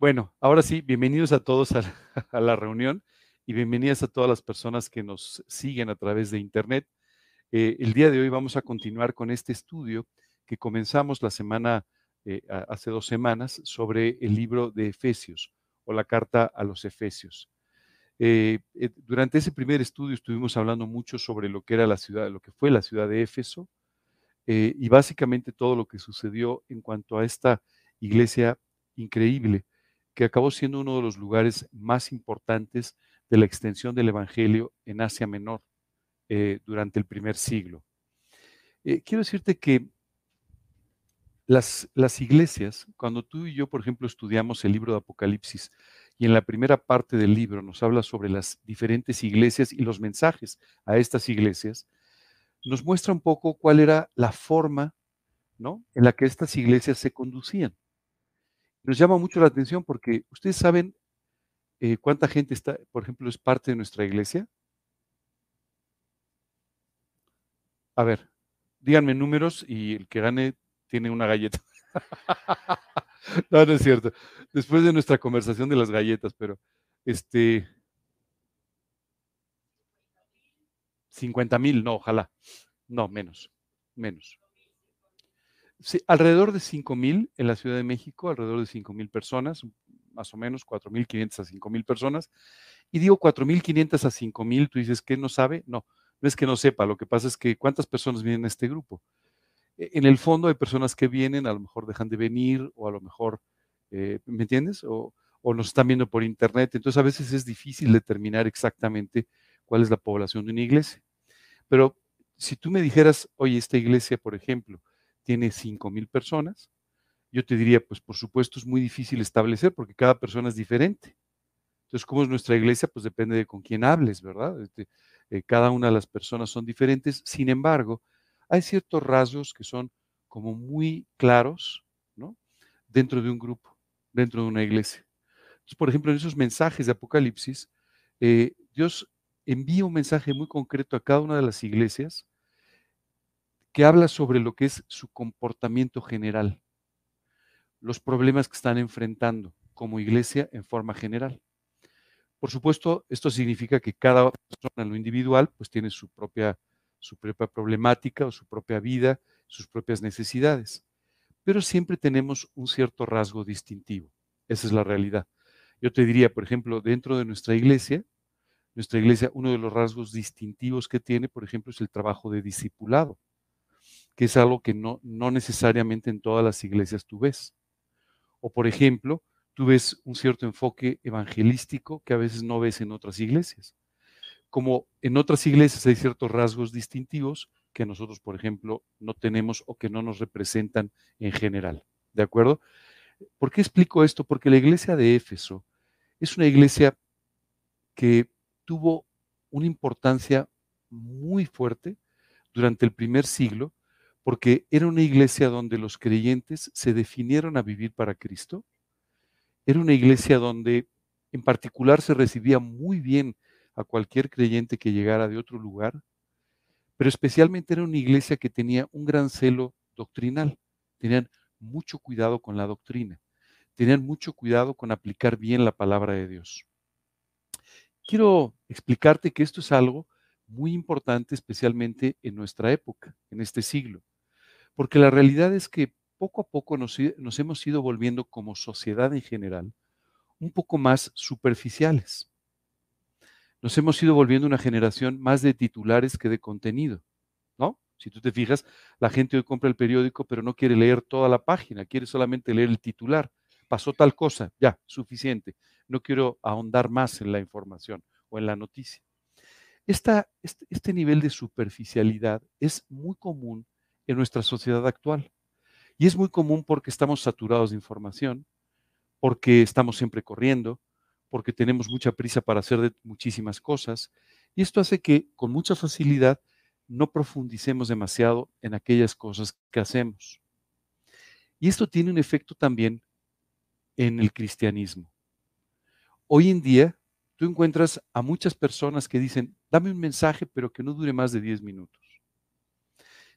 Bueno, ahora sí, bienvenidos a todos a, la reunión y bienvenidas a todas las personas que nos siguen a través de Internet. Eh, el día de hoy vamos a continuar con este estudio que comenzamos la semana, eh, hace dos semanas, sobre el libro de Efesios o la carta a los Efesios. Eh, durante ese primer estudio estuvimos hablando mucho sobre lo que era la ciudad, lo que fue la ciudad de Éfeso y básicamente todo lo que sucedió en cuanto a esta iglesia increíble que acabó siendo uno de los lugares más importantes de la extensión del Evangelio en Asia Menor eh, durante el primer siglo. Eh, quiero decirte que las, las iglesias, cuando tú y yo, por ejemplo, estudiamos el libro de Apocalipsis, y en la primera parte del libro nos habla sobre las diferentes iglesias y los mensajes a estas iglesias, nos muestra un poco cuál era la forma ¿no? en la que estas iglesias se conducían nos llama mucho la atención porque ustedes saben eh, cuánta gente está, por ejemplo, es parte de nuestra iglesia. A ver, díganme números y el que gane tiene una galleta. no, no es cierto. Después de nuestra conversación de las galletas, pero este... 50 mil, no, ojalá. No, menos, menos. Alrededor de 5 mil en la Ciudad de México, alrededor de 5 mil personas, más o menos 4.500 a 5 mil personas. Y digo 4.500 a 5 mil, tú dices que no sabe. No, no es que no sepa, lo que pasa es que cuántas personas vienen a este grupo. E, en el fondo hay personas que vienen, a lo mejor dejan de venir o a lo mejor, eh, ¿me entiendes? O, o nos están viendo por internet. Entonces a veces es difícil determinar exactamente cuál es la población de una iglesia. Pero si tú me dijeras, oye, esta iglesia, por ejemplo, tiene 5 mil personas, yo te diría, pues por supuesto es muy difícil establecer porque cada persona es diferente. Entonces, ¿cómo es nuestra iglesia? Pues depende de con quién hables, ¿verdad? Este, eh, cada una de las personas son diferentes. Sin embargo, hay ciertos rasgos que son como muy claros, ¿no? Dentro de un grupo, dentro de una iglesia. Entonces, por ejemplo, en esos mensajes de Apocalipsis, eh, Dios envía un mensaje muy concreto a cada una de las iglesias que habla sobre lo que es su comportamiento general, los problemas que están enfrentando como iglesia en forma general. Por supuesto, esto significa que cada persona en lo individual pues tiene su propia, su propia problemática o su propia vida, sus propias necesidades, pero siempre tenemos un cierto rasgo distintivo. Esa es la realidad. Yo te diría, por ejemplo, dentro de nuestra iglesia, nuestra iglesia, uno de los rasgos distintivos que tiene, por ejemplo, es el trabajo de discipulado que es algo que no, no necesariamente en todas las iglesias tú ves. O por ejemplo, tú ves un cierto enfoque evangelístico que a veces no ves en otras iglesias. Como en otras iglesias hay ciertos rasgos distintivos que nosotros, por ejemplo, no tenemos o que no nos representan en general. ¿De acuerdo? ¿Por qué explico esto? Porque la iglesia de Éfeso es una iglesia que tuvo una importancia muy fuerte durante el primer siglo porque era una iglesia donde los creyentes se definieron a vivir para Cristo. Era una iglesia donde en particular se recibía muy bien a cualquier creyente que llegara de otro lugar, pero especialmente era una iglesia que tenía un gran celo doctrinal. Tenían mucho cuidado con la doctrina. Tenían mucho cuidado con aplicar bien la palabra de Dios. Quiero explicarte que esto es algo muy importante, especialmente en nuestra época, en este siglo. Porque la realidad es que poco a poco nos, hemos ido volviendo como sociedad en general un poco más superficiales. Nos hemos ido volviendo una generación más de titulares que de contenido, ¿no? Si tú te fijas, la gente hoy compra el periódico, pero no quiere leer toda la página, quiere solamente leer el titular. Pasó tal cosa, ya, suficiente. No quiero ahondar más en la información o en la noticia. este, este nivel de superficialidad es muy común en nuestra sociedad actual. Y es muy común porque estamos saturados de información, porque estamos siempre corriendo, porque tenemos mucha prisa para hacer muchísimas cosas. Y esto hace que con mucha facilidad no profundicemos demasiado en aquellas cosas que hacemos. Y esto tiene un efecto también en el cristianismo. Hoy en día, tú encuentras a muchas personas que dicen, dame un mensaje, pero que no dure más de 10 minutos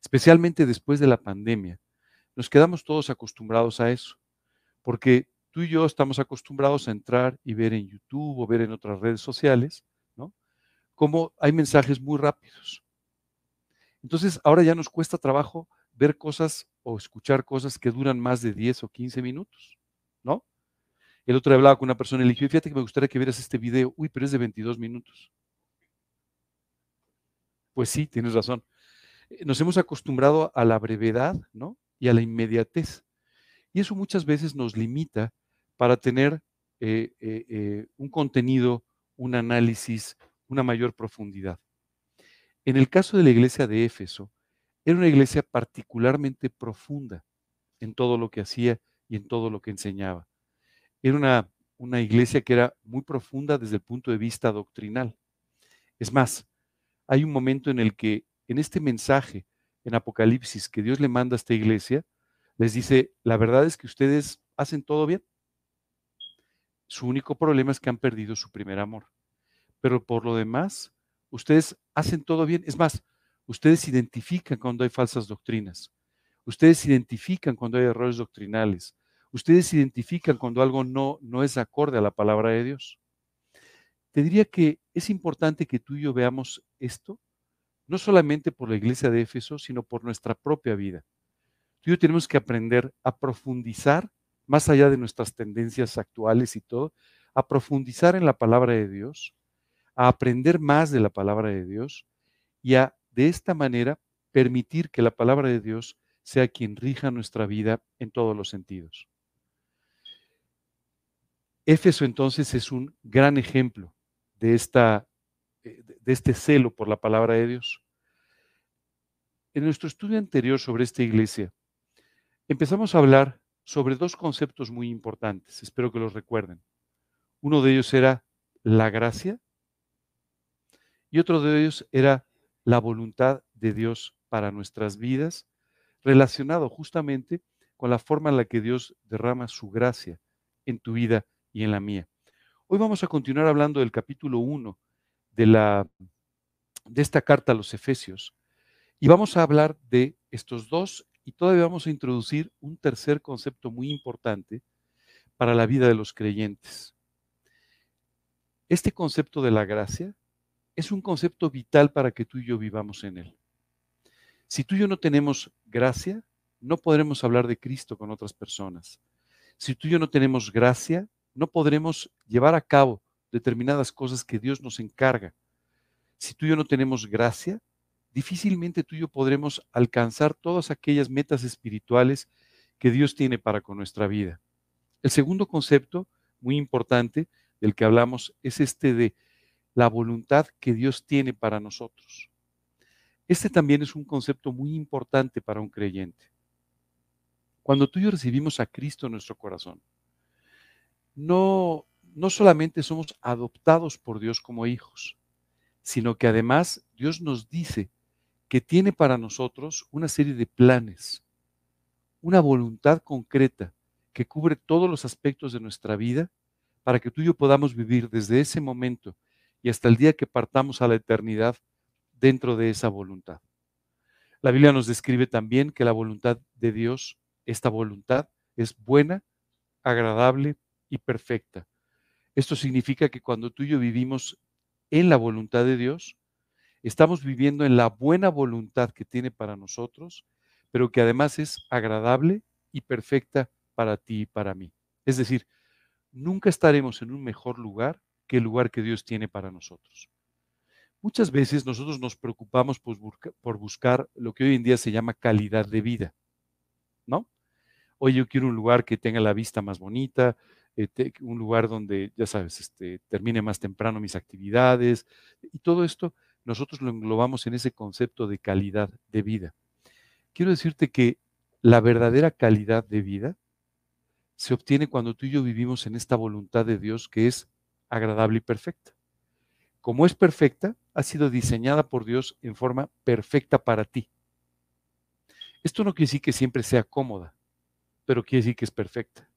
especialmente después de la pandemia. Nos quedamos todos acostumbrados a eso, porque tú y yo estamos acostumbrados a entrar y ver en YouTube o ver en otras redes sociales, ¿no? Como hay mensajes muy rápidos. Entonces, ahora ya nos cuesta trabajo ver cosas o escuchar cosas que duran más de 10 o 15 minutos, ¿no? El otro día hablaba con una persona y le dije, fíjate que me gustaría que vieras este video. Uy, pero es de 22 minutos. Pues sí, tienes razón. Eh, nos hemos acostumbrado a la brevedad, ¿no? Y a la inmediatez. Y eso muchas veces nos limita para tener eh, eh, un contenido, un análisis, una mayor profundidad. En el caso de la iglesia de Éfeso, era una iglesia particularmente profunda en todo lo que hacía y en todo lo que enseñaba. Era una, una iglesia que era muy profunda desde el punto de vista doctrinal. Es más, hay un momento en el que en este mensaje en Apocalipsis que Dios le manda a esta iglesia, les dice, la verdad es que ustedes hacen todo bien. Su único problema es que han perdido su primer amor. Pero por lo demás, ustedes hacen todo bien. Es más, ustedes identifican cuando hay falsas doctrinas. Ustedes identifican cuando hay errores doctrinales. Ustedes identifican cuando algo no, no es acorde a la palabra de Dios. Te diría que es importante que tú y yo veamos esto, no solamente por la iglesia de Éfeso, sino por nuestra propia vida. Tú y yo tenemos que aprender a profundizar, más allá de nuestras tendencias actuales y todo, a profundizar en la palabra de Dios, a aprender más de la palabra de Dios y a, de esta manera, permitir que la palabra de Dios sea quien rija nuestra vida en todos los sentidos. Éfeso entonces es un gran ejemplo de, esta, eh, de este celo por la palabra de Dios. En nuestro estudio anterior sobre esta iglesia, empezamos a hablar sobre dos conceptos muy importantes, espero que los recuerden. Uno de ellos era la gracia y otro de ellos era la voluntad de Dios para nuestras vidas, relacionado justamente con la forma en la que Dios derrama su gracia en tu vida y en la mía. Hoy vamos a continuar hablando del capítulo 1 de, de esta carta a los Efesios y vamos a hablar de estos dos y todavía vamos a introducir un tercer concepto muy importante para la vida de los creyentes. Este concepto de la gracia es un concepto vital para que tú y yo vivamos en él. Si tú y yo no tenemos gracia, no podremos hablar de Cristo con otras personas. Si tú y yo no tenemos gracia, no podremos llevar a cabo determinadas cosas que Dios nos encarga. Si tú y yo no tenemos gracia, difícilmente tú y yo podremos alcanzar todas aquellas metas espirituales que Dios tiene para con nuestra vida. El segundo concepto, muy importante, del que hablamos, es este de la voluntad que Dios tiene para nosotros. Este también es un concepto muy importante para un creyente. Cuando tú y yo recibimos a Cristo en nuestro corazón, no, no solamente somos adoptados por Dios como hijos, sino que además Dios nos dice que tiene para nosotros una serie de planes, una voluntad concreta que cubre todos los aspectos de nuestra vida para que tú y yo podamos vivir desde ese momento y hasta el día que partamos a la eternidad dentro de esa voluntad. La Biblia nos describe también que la voluntad de Dios, esta voluntad, es buena, agradable y perfecta. Esto significa que cuando tú y yo vivimos en la voluntad de Dios, estamos viviendo en la buena voluntad que tiene para nosotros, pero que además es agradable y perfecta para ti y para mí. Es decir, nunca estaremos en un mejor lugar que el lugar que Dios tiene para nosotros. Muchas veces nosotros nos preocupamos por, buscar lo que hoy en día se llama calidad de vida, ¿no? Hoy yo quiero un lugar que tenga la vista más bonita, eh, un lugar donde, ya sabes, este, termine más temprano mis actividades y todo esto nosotros lo englobamos en ese concepto de calidad de vida. Quiero decirte que la verdadera calidad de vida se obtiene cuando tú y yo vivimos en esta voluntad de Dios que es agradable y perfecta. Como es perfecta, ha sido diseñada por Dios en forma perfecta para ti. Esto no quiere decir que siempre sea cómoda, pero quiere decir que es perfecta.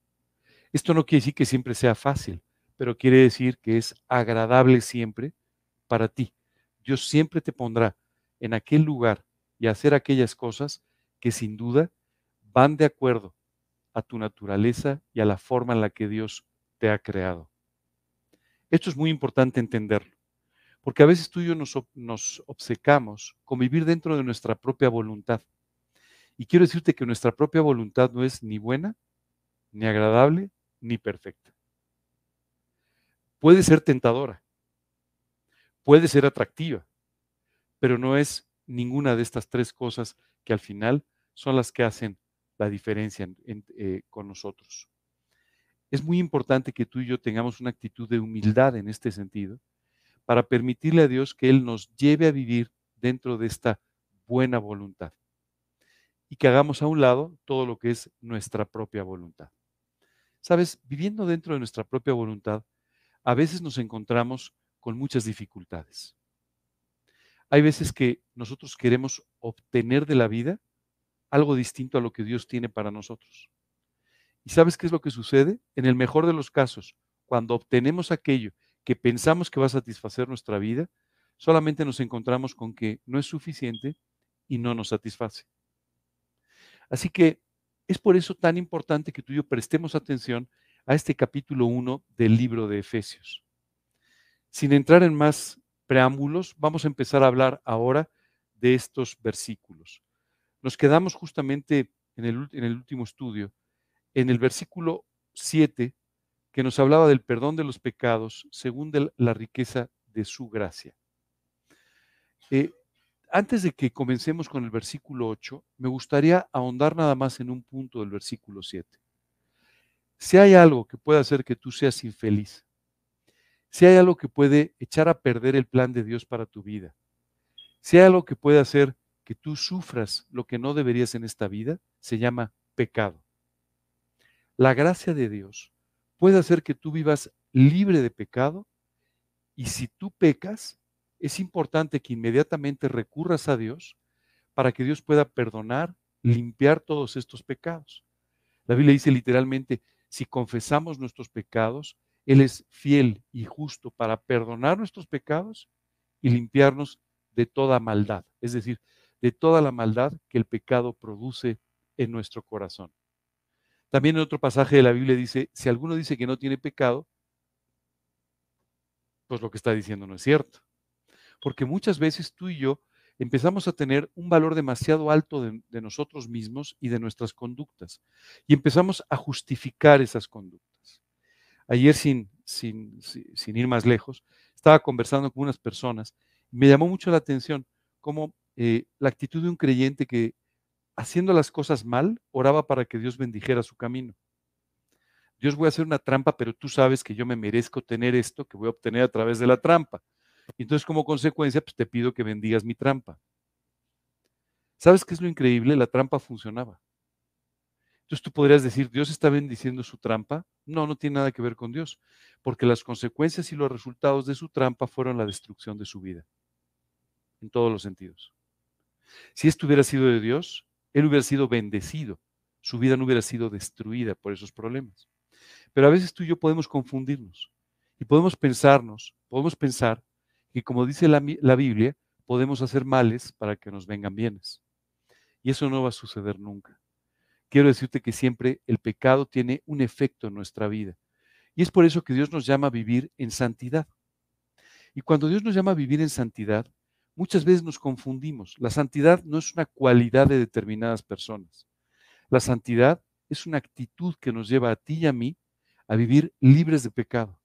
Esto no quiere decir que siempre sea fácil, pero quiere decir que es agradable siempre para ti. Dios siempre te pondrá en aquel lugar y hacer aquellas cosas que sin duda van de acuerdo a tu naturaleza y a la forma en la que Dios te ha creado. Esto es muy importante entenderlo, porque a veces tú y yo nos, nos obcecamos con vivir dentro de nuestra propia voluntad. Y quiero decirte que nuestra propia voluntad no es ni buena, ni agradable, ni perfecta. Puede ser tentadora, puede ser atractiva, pero no es ninguna de estas tres cosas que al final son las que hacen la diferencia eh, con nosotros. Es muy importante que tú y yo tengamos una actitud de humildad en este sentido para permitirle a Dios que Él nos lleve a vivir dentro de esta buena voluntad y que hagamos a un lado todo lo que es nuestra propia voluntad. Sabes, viviendo dentro de nuestra propia voluntad, a veces nos encontramos con muchas dificultades. Hay veces que nosotros queremos obtener de la vida algo distinto a lo que Dios tiene para nosotros. ¿Y sabes qué es lo que sucede? En el mejor de los casos, cuando obtenemos aquello que pensamos que va a satisfacer nuestra vida, solamente nos encontramos con que no es suficiente y no nos satisface. Así que es por eso tan importante que tú y yo prestemos atención a este capítulo 1 del libro de Efesios. Sin entrar en más preámbulos, vamos a empezar a hablar ahora de estos versículos. Nos quedamos justamente en el, último estudio, en el versículo 7, que nos hablaba del perdón de los pecados según la riqueza de su gracia. Eh, antes de que comencemos con el versículo 8, me gustaría ahondar nada más en un punto del versículo 7. Si hay algo que pueda hacer que tú seas infeliz, si hay algo que puede echar a perder el plan de Dios para tu vida, si hay algo que puede hacer que tú sufras lo que no deberías en esta vida, se llama pecado. La gracia de Dios puede hacer que tú vivas libre de pecado y si tú pecas, es importante que inmediatamente recurras a Dios para que Dios pueda perdonar, limpiar todos estos pecados. La Biblia dice literalmente, si confesamos nuestros pecados, Él es fiel y justo para perdonar nuestros pecados y limpiarnos de toda maldad. Es decir, de toda la maldad que el pecado produce en nuestro corazón. También en otro pasaje de la Biblia dice, si alguno dice que no tiene pecado, pues lo que está diciendo no es cierto. Porque muchas veces tú y yo empezamos a tener un valor demasiado alto de, nosotros mismos y de nuestras conductas. Y empezamos a justificar esas conductas. Ayer, sin, sin, sin ir más lejos, estaba conversando con unas personas y me llamó mucho la atención cómo eh, la actitud de un creyente que haciendo las cosas mal, oraba para que Dios bendijera su camino. Dios voy a hacer una trampa, pero tú sabes que yo me merezco tener esto que voy a obtener a través de la trampa. Entonces, como consecuencia, pues te pido que bendigas mi trampa. ¿Sabes qué es lo increíble? La trampa funcionaba. Entonces tú podrías decir, ¿Dios está bendiciendo su trampa? No, no tiene nada que ver con Dios, porque las consecuencias y los resultados de su trampa fueron la destrucción de su vida, en todos los sentidos. Si esto hubiera sido de Dios, Él hubiera sido bendecido, su vida no hubiera sido destruida por esos problemas. Pero a veces tú y yo podemos confundirnos y podemos pensarnos, podemos pensar que como dice la, la Biblia, podemos hacer males para que nos vengan bienes. Y eso no va a suceder nunca. Quiero decirte que siempre el pecado tiene un efecto en nuestra vida. Y es por eso que Dios nos llama a vivir en santidad. Y cuando Dios nos llama a vivir en santidad, Muchas veces nos confundimos. La santidad no es una cualidad de determinadas personas. La santidad es una actitud que nos lleva a ti y a mí a vivir libres de pecado,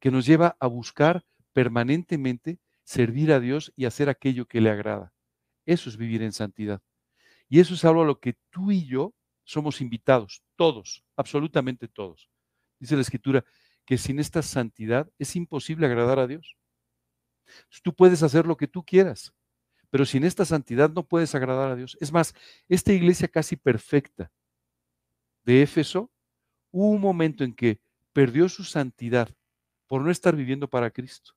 que nos lleva a buscar permanentemente servir a Dios y hacer aquello que le agrada. Eso es vivir en santidad. Y eso es algo a lo que tú y yo somos invitados, todos, absolutamente todos. Dice la Escritura que sin esta santidad es imposible agradar a Dios. Tú puedes hacer lo que tú quieras, pero sin esta santidad no puedes agradar a Dios. Es más, esta iglesia casi perfecta de Éfeso, hubo un momento en que perdió su santidad por no estar viviendo para Cristo.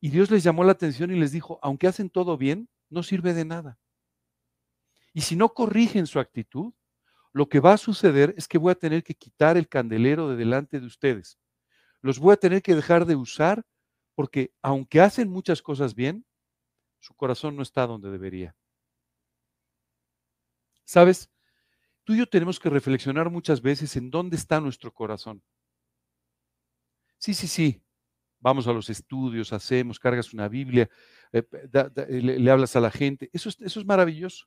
Y Dios les llamó la atención y les dijo, aunque hacen todo bien, no sirve de nada. Y si no corrigen su actitud, lo que va a suceder es que voy a tener que quitar el candelero de delante de ustedes. Los voy a tener que dejar de usar porque aunque hacen muchas cosas bien, su corazón no está donde debería. ¿Sabes? tú y yo tenemos que reflexionar muchas veces en dónde está nuestro corazón. Sí, sí, sí. Vamos a los estudios, hacemos, cargas una Biblia, eh, le, hablas a la gente. Eso eso es maravilloso.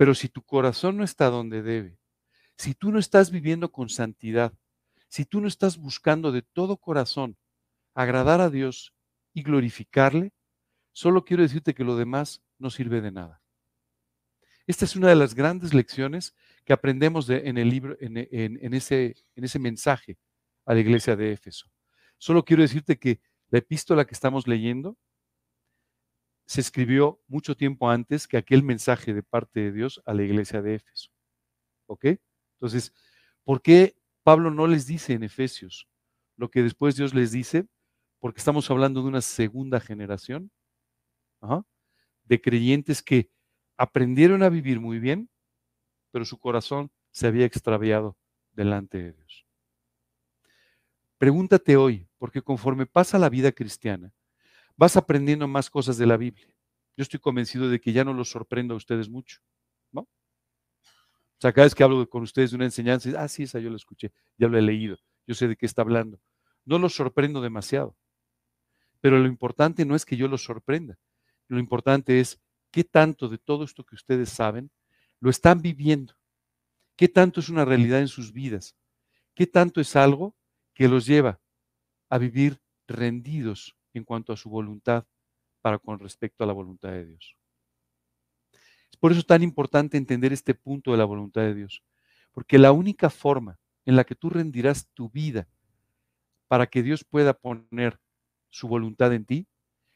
Pero si tu corazón no está donde debe, si tú no estás viviendo con santidad, si tú no estás buscando de todo corazón agradar a Dios y glorificarle, solo quiero decirte que lo demás no sirve de nada. Esta es una de las grandes lecciones que aprendemos en el libro, en, ese, en ese mensaje a la iglesia de Éfeso. Solo quiero decirte que la epístola que estamos leyendo se escribió mucho tiempo antes que aquel mensaje de parte de Dios a la iglesia de Éfeso. ¿Ok? Entonces, ¿por qué Pablo no les dice en Efesios lo que después Dios les dice? Porque estamos hablando de una segunda generación de creyentes que aprendieron a vivir muy bien, pero su corazón se había extraviado delante de Dios. Pregúntate hoy, porque conforme pasa la vida cristiana, vas aprendiendo más cosas de la Biblia. Yo estoy convencido de que ya no los sorprendo a ustedes mucho, ¿no? O sea, cada vez que hablo con ustedes de una enseñanza, ah, sí, esa yo la escuché, ya lo he leído, yo sé de qué está hablando. No los sorprendo demasiado. Pero lo importante no es que yo los sorprenda. Lo importante es qué tanto de todo esto que ustedes saben lo están viviendo. ¿Qué tanto es una realidad en sus vidas? ¿Qué tanto es algo que los lleva a vivir rendidos en cuanto a su voluntad para con respecto a la voluntad de Dios? Es por eso tan importante entender este punto de la voluntad de Dios, porque la única forma en la que tú rendirás tu vida para que Dios pueda poner su voluntad en ti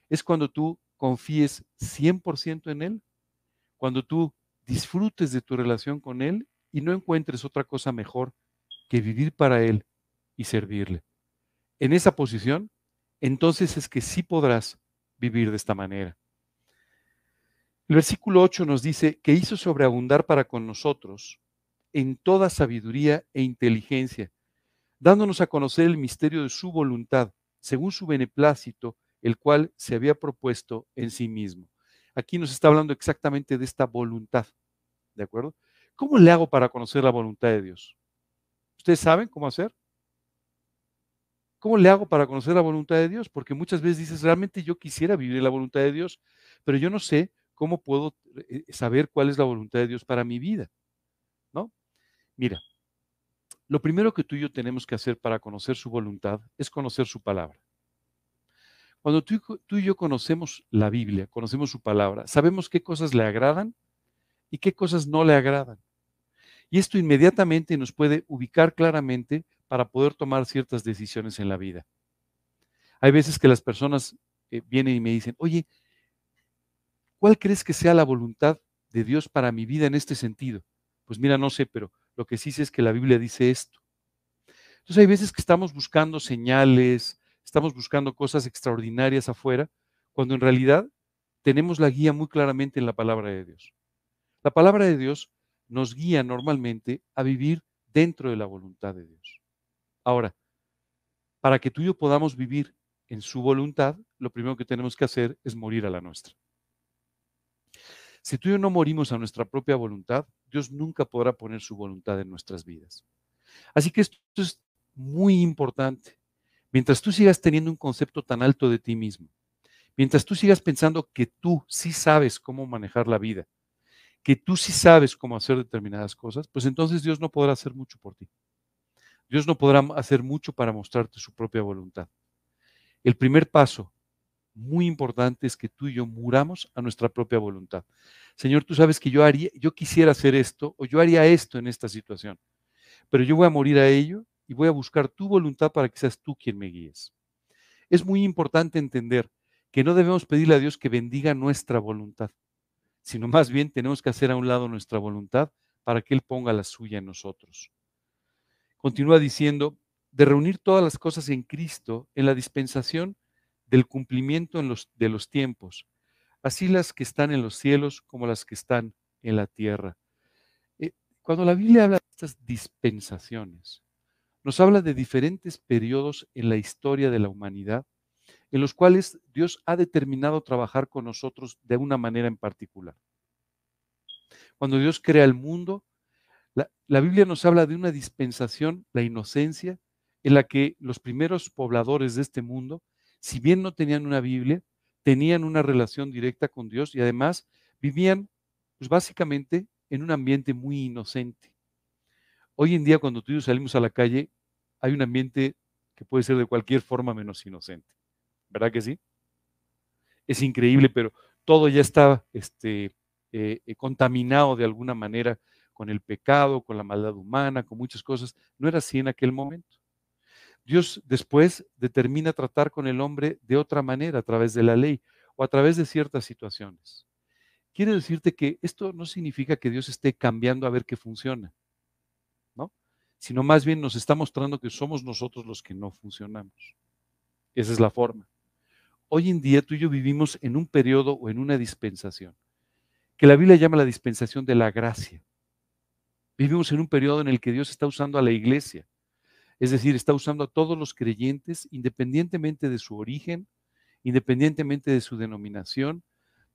es cuando tú confíes 100% en Él, cuando tú disfrutes de tu relación con Él y no encuentres otra cosa mejor que vivir para Él y servirle. En esa posición, entonces es que sí podrás vivir de esta manera. El versículo 8 nos dice que hizo sobreabundar para con nosotros en toda sabiduría e inteligencia, dándonos a conocer el misterio de su voluntad, según su beneplácito, el cual se había propuesto en sí mismo. Aquí nos está hablando exactamente de esta voluntad, ¿de acuerdo? ¿Cómo le hago para conocer la voluntad de Dios? ¿Ustedes saben cómo hacer? ¿Cómo le hago para conocer la voluntad de Dios? Porque muchas veces dices, realmente yo quisiera vivir la voluntad de Dios, pero yo no sé cómo puedo eh, saber cuál es la voluntad de Dios para mi vida. ¿No? Mira, lo primero que tú y yo tenemos que hacer para conocer su voluntad es conocer su palabra. Cuando tú, tú, y yo conocemos la Biblia, conocemos su palabra, sabemos qué cosas le agradan y qué cosas no le agradan. Y esto inmediatamente nos puede ubicar claramente para poder tomar ciertas decisiones en la vida. Hay veces que las personas eh, vienen y me dicen, oye, ¿cuál crees que sea la voluntad de Dios para mi vida en este sentido? Pues mira, no sé, pero lo que sí sé es que la Biblia dice esto. Entonces hay veces que estamos buscando señales, estamos buscando cosas extraordinarias afuera, cuando en realidad tenemos la guía muy claramente en la palabra de Dios. La palabra de Dios nos guía normalmente a vivir dentro de la voluntad de Dios. Ahora, para que tú y yo podamos vivir en su voluntad, lo primero que tenemos que hacer es morir a la nuestra. Si tú y yo no morimos a nuestra propia voluntad, Dios nunca podrá poner su voluntad en nuestras vidas. Así que esto es muy importante. Mientras tú sigas teniendo un concepto tan alto de ti mismo, mientras tú sigas pensando que tú sí sabes cómo manejar la vida, que tú sí sabes cómo hacer determinadas cosas, pues entonces Dios no podrá hacer mucho por ti. Dios no podrá hacer mucho para mostrarte su propia voluntad. El primer paso muy importante es que tú y yo muramos a nuestra propia voluntad. Señor, tú sabes que yo haría, yo quisiera hacer esto o yo haría esto en esta situación, pero yo voy a morir a ello y voy a buscar tu voluntad para que seas tú quien me guíes. Es muy importante entender que no debemos pedirle a Dios que bendiga nuestra voluntad, sino más bien tenemos que hacer a un lado nuestra voluntad para que Él ponga la suya en nosotros. Continúa diciendo, de reunir todas las cosas en Cristo en la dispensación del cumplimiento de los tiempos, así las que están en los cielos como las que están en la tierra. Eh, cuando la Biblia habla de estas dispensaciones, nos habla de diferentes periodos en la historia de la humanidad en los cuales Dios ha determinado trabajar con nosotros de una manera en particular. Cuando Dios crea el mundo, La, Biblia nos habla de una dispensación, la inocencia, en la que los primeros pobladores de este mundo, si bien no tenían una Biblia, tenían una relación directa con Dios y además vivían, pues básicamente, en un ambiente muy inocente. Hoy en día, cuando tú y yo salimos a la calle, hay un ambiente que puede ser de cualquier forma menos inocente. ¿Verdad que sí? Es increíble, pero todo ya está este, eh, eh, contaminado de alguna manera con el pecado, con la maldad humana, con muchas cosas. No era así en aquel momento. Dios después determina tratar con el hombre de otra manera, a través de la ley o a través de ciertas situaciones. Quiere decirte que esto no significa que Dios esté cambiando a ver qué funciona sino más bien nos está mostrando que somos nosotros los que no funcionamos. Esa es la forma. Hoy en día tú y yo vivimos en un periodo o en una dispensación, que la Biblia llama la dispensación de la gracia. Vivimos en un periodo en el que Dios está usando a la iglesia, es decir, está usando a todos los creyentes, independientemente de su origen, independientemente de su denominación,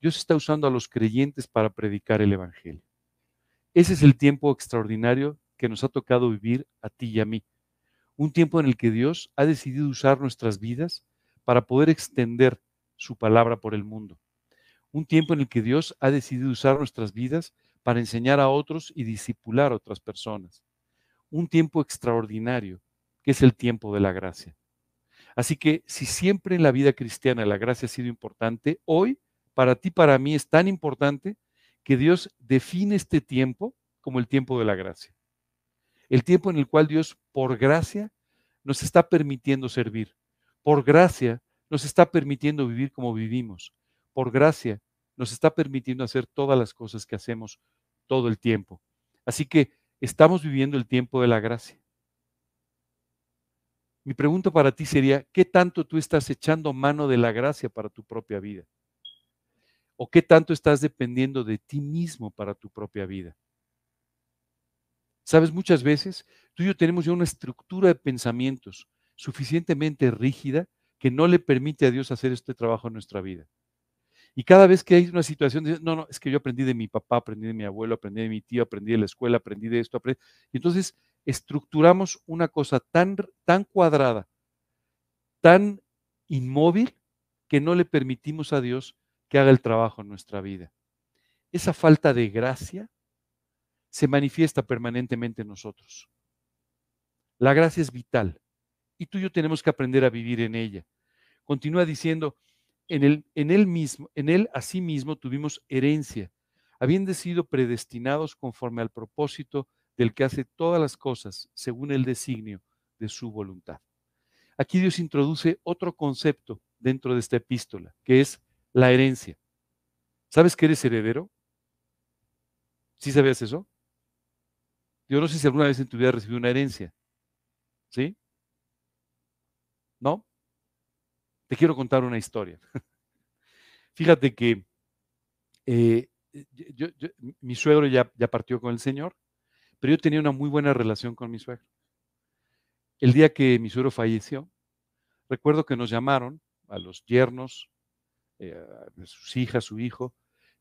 Dios está usando a los creyentes para predicar el Evangelio. Ese es el tiempo extraordinario que nos ha tocado vivir a ti y a mí. Un tiempo en el que Dios ha decidido usar nuestras vidas para poder extender su palabra por el mundo. Un tiempo en el que Dios ha decidido usar nuestras vidas para enseñar a otros y disipular a otras personas. Un tiempo extraordinario, que es el tiempo de la gracia. Así que si siempre en la vida cristiana la gracia ha sido importante, hoy para ti, para mí es tan importante que Dios define este tiempo como el tiempo de la gracia el tiempo en el cual Dios, por gracia, nos está permitiendo servir. Por gracia, nos está permitiendo vivir como vivimos. Por gracia, nos está permitiendo hacer todas las cosas que hacemos todo el tiempo. Así que estamos viviendo el tiempo de la gracia. Mi pregunta para ti sería, ¿qué tanto tú estás echando mano de la gracia para tu propia vida? ¿O qué tanto estás dependiendo de ti mismo para tu propia vida? Sabes, muchas veces tú y yo tenemos ya una estructura de pensamientos suficientemente rígida que no le permite a Dios hacer este trabajo en nuestra vida. Y cada vez que hay una situación, de, no, no, es que yo aprendí de mi papá, aprendí de mi abuelo, aprendí de mi tío, aprendí de la escuela, aprendí de esto, aprendí. Y entonces estructuramos una cosa tan, tan cuadrada, tan inmóvil, que no le permitimos a Dios que haga el trabajo en nuestra vida. Esa falta de gracia se manifiesta permanentemente en nosotros. La gracia es vital y tú y yo tenemos que aprender a vivir en ella. Continúa diciendo, en él, en él mismo, en él asimismo tuvimos herencia, habiendo sido predestinados conforme al propósito del que hace todas las cosas según el designio de su voluntad. Aquí Dios introduce otro concepto dentro de esta epístola, que es la herencia. ¿Sabes que eres heredero? ¿Sí sabías eso? Yo no sé si alguna vez en tu vida recibido una herencia. ¿Sí? ¿No? Te quiero contar una historia. Fíjate que eh, mi suegro ya, partió con el Señor, pero yo tenía una muy buena relación con mi suegro. El día que mi suegro falleció, recuerdo que nos llamaron a los yernos, eh, a sus hijas, su hijo,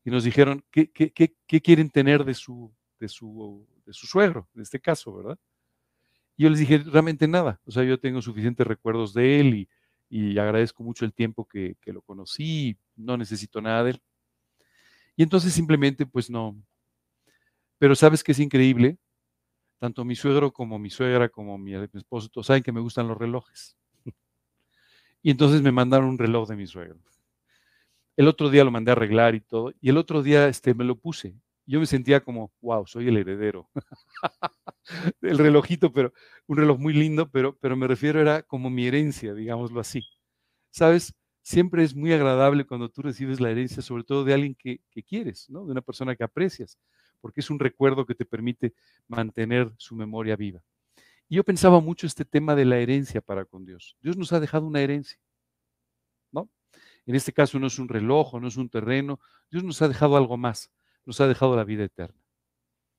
y nos dijeron, ¿qué, qué, qué quieren tener de su, de su de su suegro, en este caso, ¿verdad? Y yo les dije, realmente nada, o sea, yo tengo suficientes recuerdos de él y, agradezco mucho el tiempo que, lo conocí, no necesito nada de él. Y entonces simplemente, pues no. Pero sabes que es increíble, tanto mi suegro como mi suegra, como mi esposo, todos saben que me gustan los relojes. Y entonces me mandaron un reloj de mi suegro. El otro día lo mandé a arreglar y todo, y el otro día este, me lo puse yo me sentía como, wow, soy el heredero. el relojito, pero un reloj muy lindo, pero, pero me refiero era como mi herencia, digámoslo así. Sabes, siempre es muy agradable cuando tú recibes la herencia, sobre todo de alguien que, que quieres, ¿no? De una persona que aprecias, porque es un recuerdo que te permite mantener su memoria viva. Y yo pensaba mucho este tema de la herencia para con Dios. Dios nos ha dejado una herencia, ¿no? En este caso no es un reloj, no es un terreno, Dios nos ha dejado algo más nos ha dejado la vida eterna.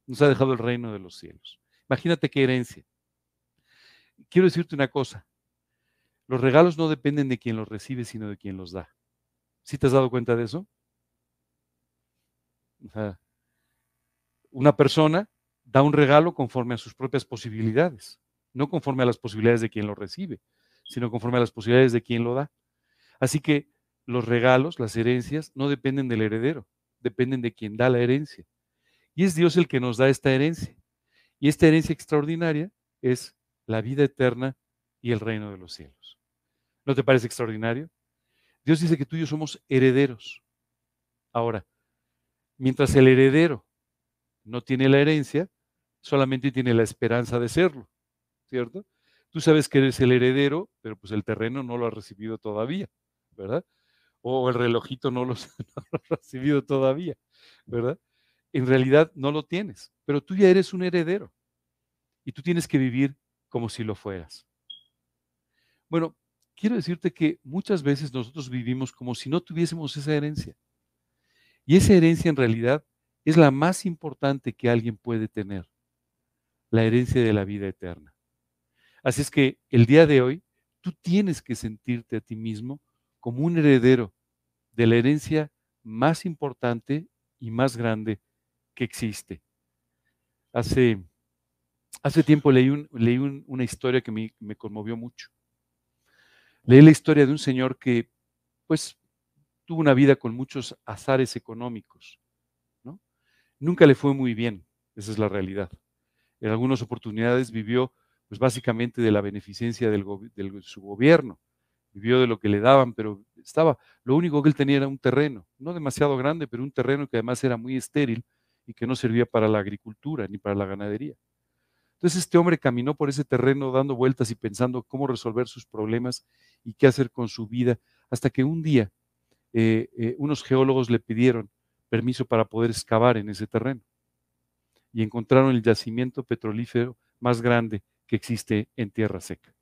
Nos ha dejado el reino de los cielos. Imagínate qué herencia. Quiero decirte una cosa. Los regalos no dependen de quien los recibe, sino de quien los da. ¿Sí te has dado cuenta de eso? una persona da un regalo conforme a sus propias posibilidades, no conforme a las posibilidades de quien lo recibe, sino conforme a las posibilidades de quien lo da. Así que los regalos, las herencias, no dependen del heredero, dependen de quien da la herencia. Y es Dios el que nos da esta herencia. Y esta herencia extraordinaria es la vida eterna y el reino de los cielos. ¿No te parece extraordinario? Dios dice que tú y yo somos herederos. Ahora, mientras el heredero no tiene la herencia, solamente tiene la esperanza de serlo, ¿cierto? Tú sabes que eres el heredero, pero pues el terreno no lo ha recibido todavía, ¿verdad? O el relojito no lo, no lo ha recibido todavía, ¿verdad? En realidad no lo tienes, pero tú ya eres un heredero y tú tienes que vivir como si lo fueras. Bueno, quiero decirte que muchas veces nosotros vivimos como si no tuviésemos esa herencia. Y esa herencia en realidad es la más importante que alguien puede tener, la herencia de la vida eterna. Así es que el día de hoy tú tienes que sentirte a ti mismo como un heredero de la herencia más importante y más grande que existe. Hace, hace tiempo leí, un, leí una historia que me, conmovió mucho. Leí la historia de un señor que, pues, tuvo una vida con muchos azares económicos. ¿no? Nunca le fue muy bien, esa es la realidad. En algunas oportunidades vivió, pues, básicamente de la beneficencia del, de su gobierno. Vivió de lo que le daban, pero estaba, lo único que él tenía era un terreno, no demasiado grande, pero un terreno que además era muy estéril y que no servía para la agricultura ni para la ganadería. Entonces este hombre caminó por ese terreno dando vueltas y pensando cómo resolver sus problemas y qué hacer con su vida, hasta que un día eh, eh, unos geólogos le pidieron permiso para poder excavar en ese terreno y encontraron el yacimiento petrolífero más grande que existe en tierra seca.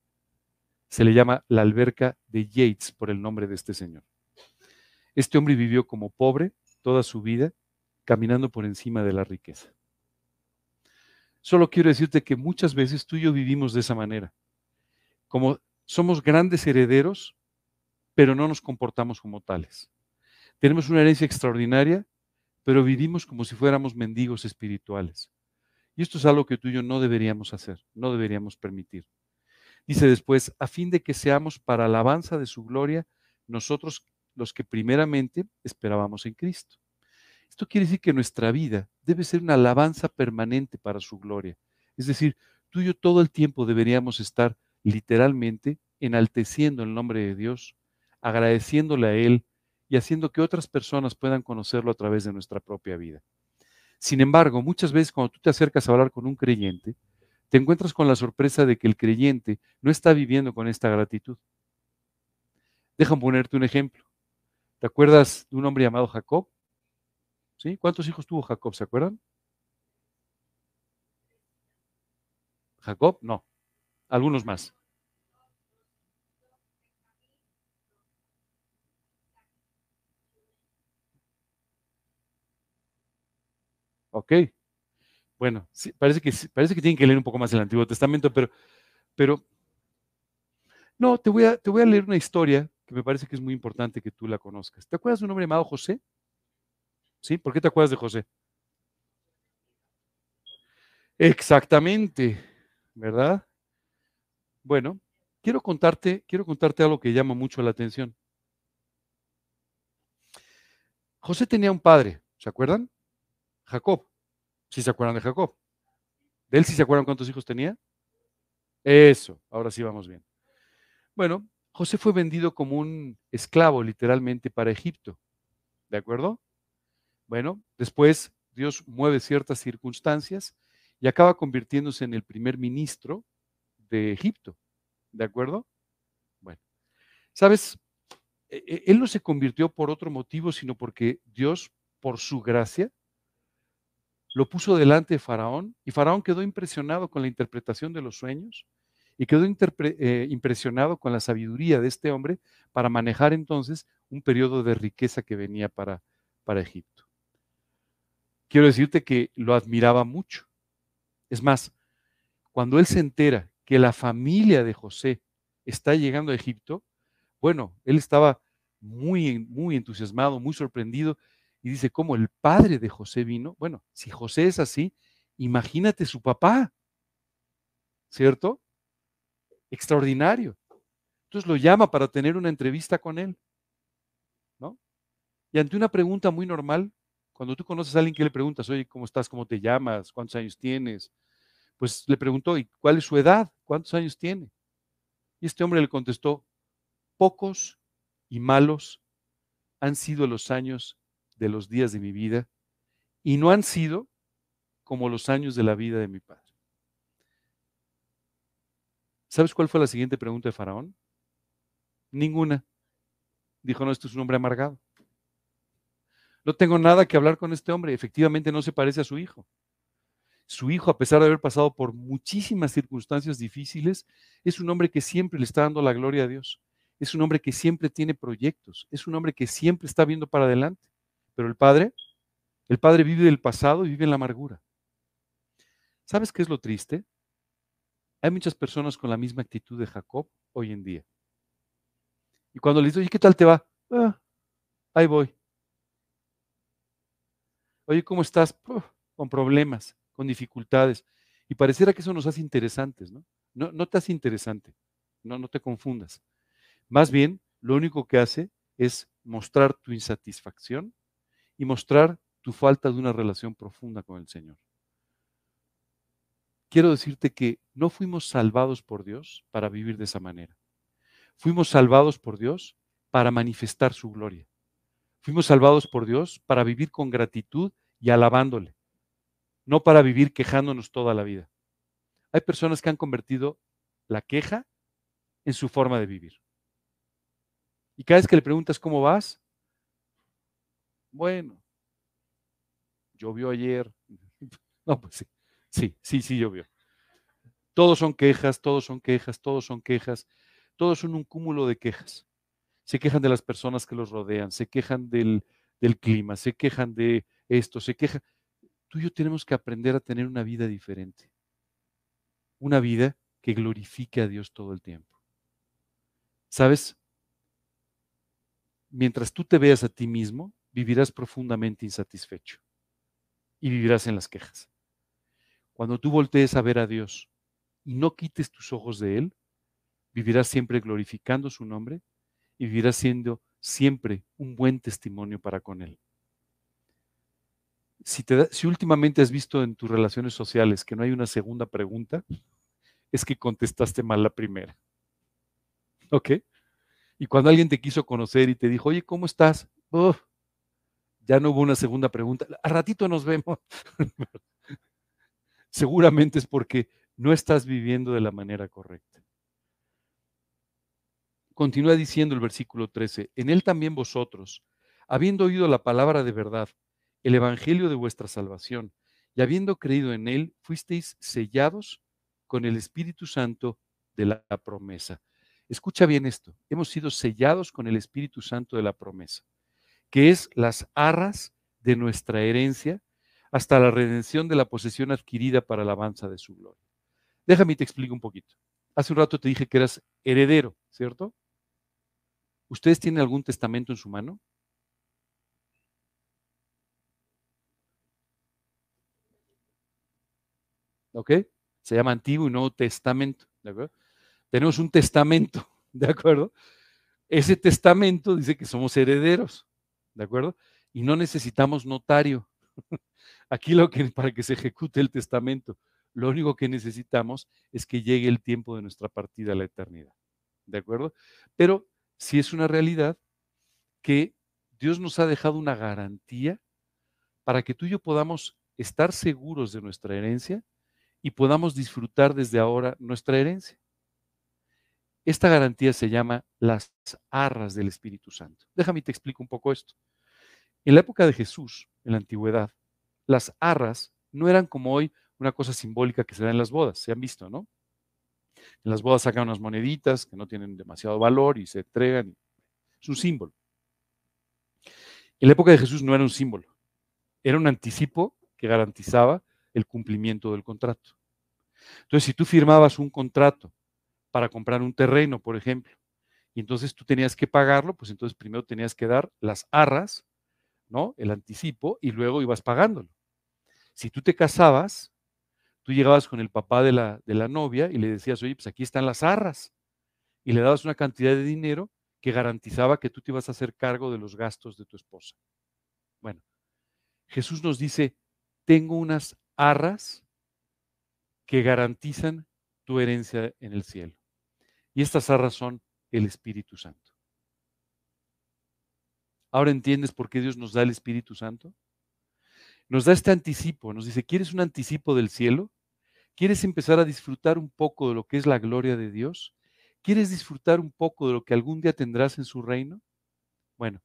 Se le llama la alberca de Yates por el nombre de este señor. Este hombre vivió como pobre toda su vida, caminando por encima de la riqueza. Solo quiero decirte que muchas veces tú y yo vivimos de esa manera. Como somos grandes herederos, pero no nos comportamos como tales. Tenemos una herencia extraordinaria, pero vivimos como si fuéramos mendigos espirituales. Y esto es algo que tú y yo no deberíamos hacer, no deberíamos permitir. Dice después, a fin de que seamos para alabanza de su gloria, nosotros los que primeramente esperábamos en Cristo. Esto quiere decir que nuestra vida debe ser una alabanza permanente para su gloria. Es decir, tú y yo todo el tiempo deberíamos estar literalmente enalteciendo el nombre de Dios, agradeciéndole a Él y haciendo que otras personas puedan conocerlo a través de nuestra propia vida. Sin embargo, muchas veces cuando tú te acercas a hablar con un creyente, te encuentras con la sorpresa de que el creyente no está viviendo con esta gratitud. Déjame ponerte un ejemplo. ¿Te acuerdas de un hombre llamado Jacob? ¿Sí? ¿Cuántos hijos tuvo Jacob? ¿Se acuerdan? Jacob, no. Algunos más. Ok. Bueno, sí, parece, que, parece que tienen que leer un poco más el Antiguo Testamento, pero, pero no, te voy, a, te voy a leer una historia que me parece que es muy importante que tú la conozcas. ¿Te acuerdas de un hombre llamado José? ¿Sí? ¿Por qué te acuerdas de José? Exactamente, ¿verdad? Bueno, quiero contarte, quiero contarte algo que llama mucho la atención. José tenía un padre, ¿se acuerdan? Jacob. ¿Sí se acuerdan de Jacob? ¿De él sí se acuerdan cuántos hijos tenía? Eso, ahora sí vamos bien. Bueno, José fue vendido como un esclavo literalmente para Egipto, ¿de acuerdo? Bueno, después Dios mueve ciertas circunstancias y acaba convirtiéndose en el primer ministro de Egipto. ¿De acuerdo? Bueno, ¿sabes? E, e, él no se convirtió por otro motivo, sino porque Dios, por su gracia, lo puso delante de Faraón y Faraón quedó impresionado con la interpretación de los sueños y quedó eh, impresionado con la sabiduría de este hombre para manejar entonces un periodo de riqueza que venía para, para Egipto quiero decirte que lo admiraba mucho. Es más, cuando él se entera que la familia de José está llegando a Egipto, bueno, él estaba muy, muy entusiasmado, muy sorprendido y dice, ¿cómo el padre de José vino? Bueno, si José es así, Imagínate su papá, ¿cierto? Extraordinario. Entonces lo llama para tener una entrevista con él, ¿no? Y ante una pregunta muy normal, cuando tú conoces a alguien que le preguntas, oye, ¿cómo estás? ¿Cómo te llamas? ¿Cuántos años tienes? Pues le preguntó, ¿y cuál es su edad? ¿Cuántos años tiene? Y este hombre le contestó, pocos y malos han sido los años de los días de mi vida y no han sido como los años de la vida de mi padre. ¿Sabes cuál fue la siguiente pregunta de Faraón? Ninguna. Dijo, no, esto es un hombre amargado. No tengo nada que hablar con este hombre. Efectivamente no se parece a su hijo. Su hijo, a pesar de haber pasado por muchísimas circunstancias difíciles, es un hombre que siempre le está dando la gloria a Dios. Es un hombre que siempre tiene proyectos. Es un hombre que siempre está viendo para adelante. Pero el padre, el padre vive del pasado y vive en la amargura. ¿Sabes qué es lo triste? Hay muchas personas con la misma actitud de Jacob hoy en día. Y cuando le dices, oye, ¿qué tal te va? Ah, ahí voy. Oye, ¿cómo estás? con problemas, con dificultades. Y pareciera que eso nos hace interesantes, ¿no? No, no te hace interesante, no, no te confundas. Más bien, lo único que hace es mostrar tu insatisfacción y mostrar tu falta de una relación profunda con el Señor. Quiero decirte que no fuimos salvados por Dios para vivir de esa manera. Fuimos salvados por Dios para manifestar su gloria. Fuimos salvados por Dios para vivir con gratitud y alabándole, no para vivir quejándonos toda la vida. Hay personas que han convertido la queja en su forma de vivir. Y cada vez que le preguntas cómo vas, bueno, llovió ayer. No, pues sí, sí, sí, sí llovió. Todos son quejas, todos son quejas, todos son quejas, todos son un cúmulo de quejas se quejan de las personas que los rodean, se quejan del, clima, se quejan de esto, se quejan. Tú y yo tenemos que aprender a tener una vida diferente. Una vida que glorifique a Dios todo el tiempo. ¿Sabes? Mientras tú te veas a ti mismo, vivirás profundamente insatisfecho y vivirás en las quejas. Cuando tú voltees a ver a Dios y no quites tus ojos de Él, vivirás siempre glorificando su nombre y vivirás siendo siempre un buen testimonio para con Él. Si, te si últimamente has visto en tus relaciones sociales que no hay una segunda pregunta, es que contestaste mal la primera. ¿Ok? Y cuando alguien te quiso conocer y te dijo, oye, ¿cómo estás? Ya no hubo una segunda pregunta. A ratito nos vemos. Seguramente es porque no estás viviendo de la manera correcta. Continúa diciendo el versículo 13, en él también vosotros, habiendo oído la palabra de verdad, el evangelio de vuestra salvación, y habiendo creído en él, fuisteis sellados con el Espíritu Santo de la promesa. Escucha bien esto, hemos sido sellados con el Espíritu Santo de la promesa, que es las arras de nuestra herencia hasta la redención de la posesión adquirida para la alabanza de su gloria. Déjame te explico un poquito. Hace un rato te dije que eras heredero, ¿cierto? ¿Ustedes tienen algún testamento en su mano? ¿Ok? Se llama Antiguo y Nuevo Testamento. ¿De acuerdo? Tenemos un testamento, ¿de acuerdo? Ese testamento dice que somos herederos, ¿de acuerdo? Y no necesitamos notario. Aquí lo que para que se ejecute el testamento, lo único que necesitamos es que llegue el tiempo de nuestra partida a la eternidad. ¿De acuerdo? Pero si es una realidad que Dios nos ha dejado una garantía para que tú y yo podamos estar seguros de nuestra herencia y podamos disfrutar desde ahora nuestra herencia. Esta garantía se llama las arras del Espíritu Santo. Déjame te explico un poco esto. En la época de Jesús, en la antigüedad, las arras no eran como hoy una cosa simbólica que se da en las bodas, se han visto, ¿no? En las bodas sacan unas moneditas que no tienen demasiado valor y se entregan. Es un símbolo. En la época de Jesús no era un símbolo, era un anticipo que garantizaba el cumplimiento del contrato. Entonces, si tú firmabas un contrato para comprar un terreno, por ejemplo, y entonces tú tenías que pagarlo, pues entonces primero tenías que dar las arras, ¿no? El anticipo, y luego ibas pagándolo. Si tú te casabas, Tú llegabas con el papá de la, de la novia y le decías, oye, pues aquí están las arras. Y le dabas una cantidad de dinero que garantizaba que tú te ibas a hacer cargo de los gastos de tu esposa. Bueno, Jesús nos dice, tengo unas arras que garantizan tu herencia en el cielo. Y estas arras son el Espíritu Santo. Ahora entiendes por qué Dios nos da el Espíritu Santo. Nos da este anticipo, nos dice, ¿quieres un anticipo del cielo? ¿Quieres empezar a disfrutar un poco de lo que es la gloria de Dios? ¿Quieres disfrutar un poco de lo que algún día tendrás en su reino? Bueno,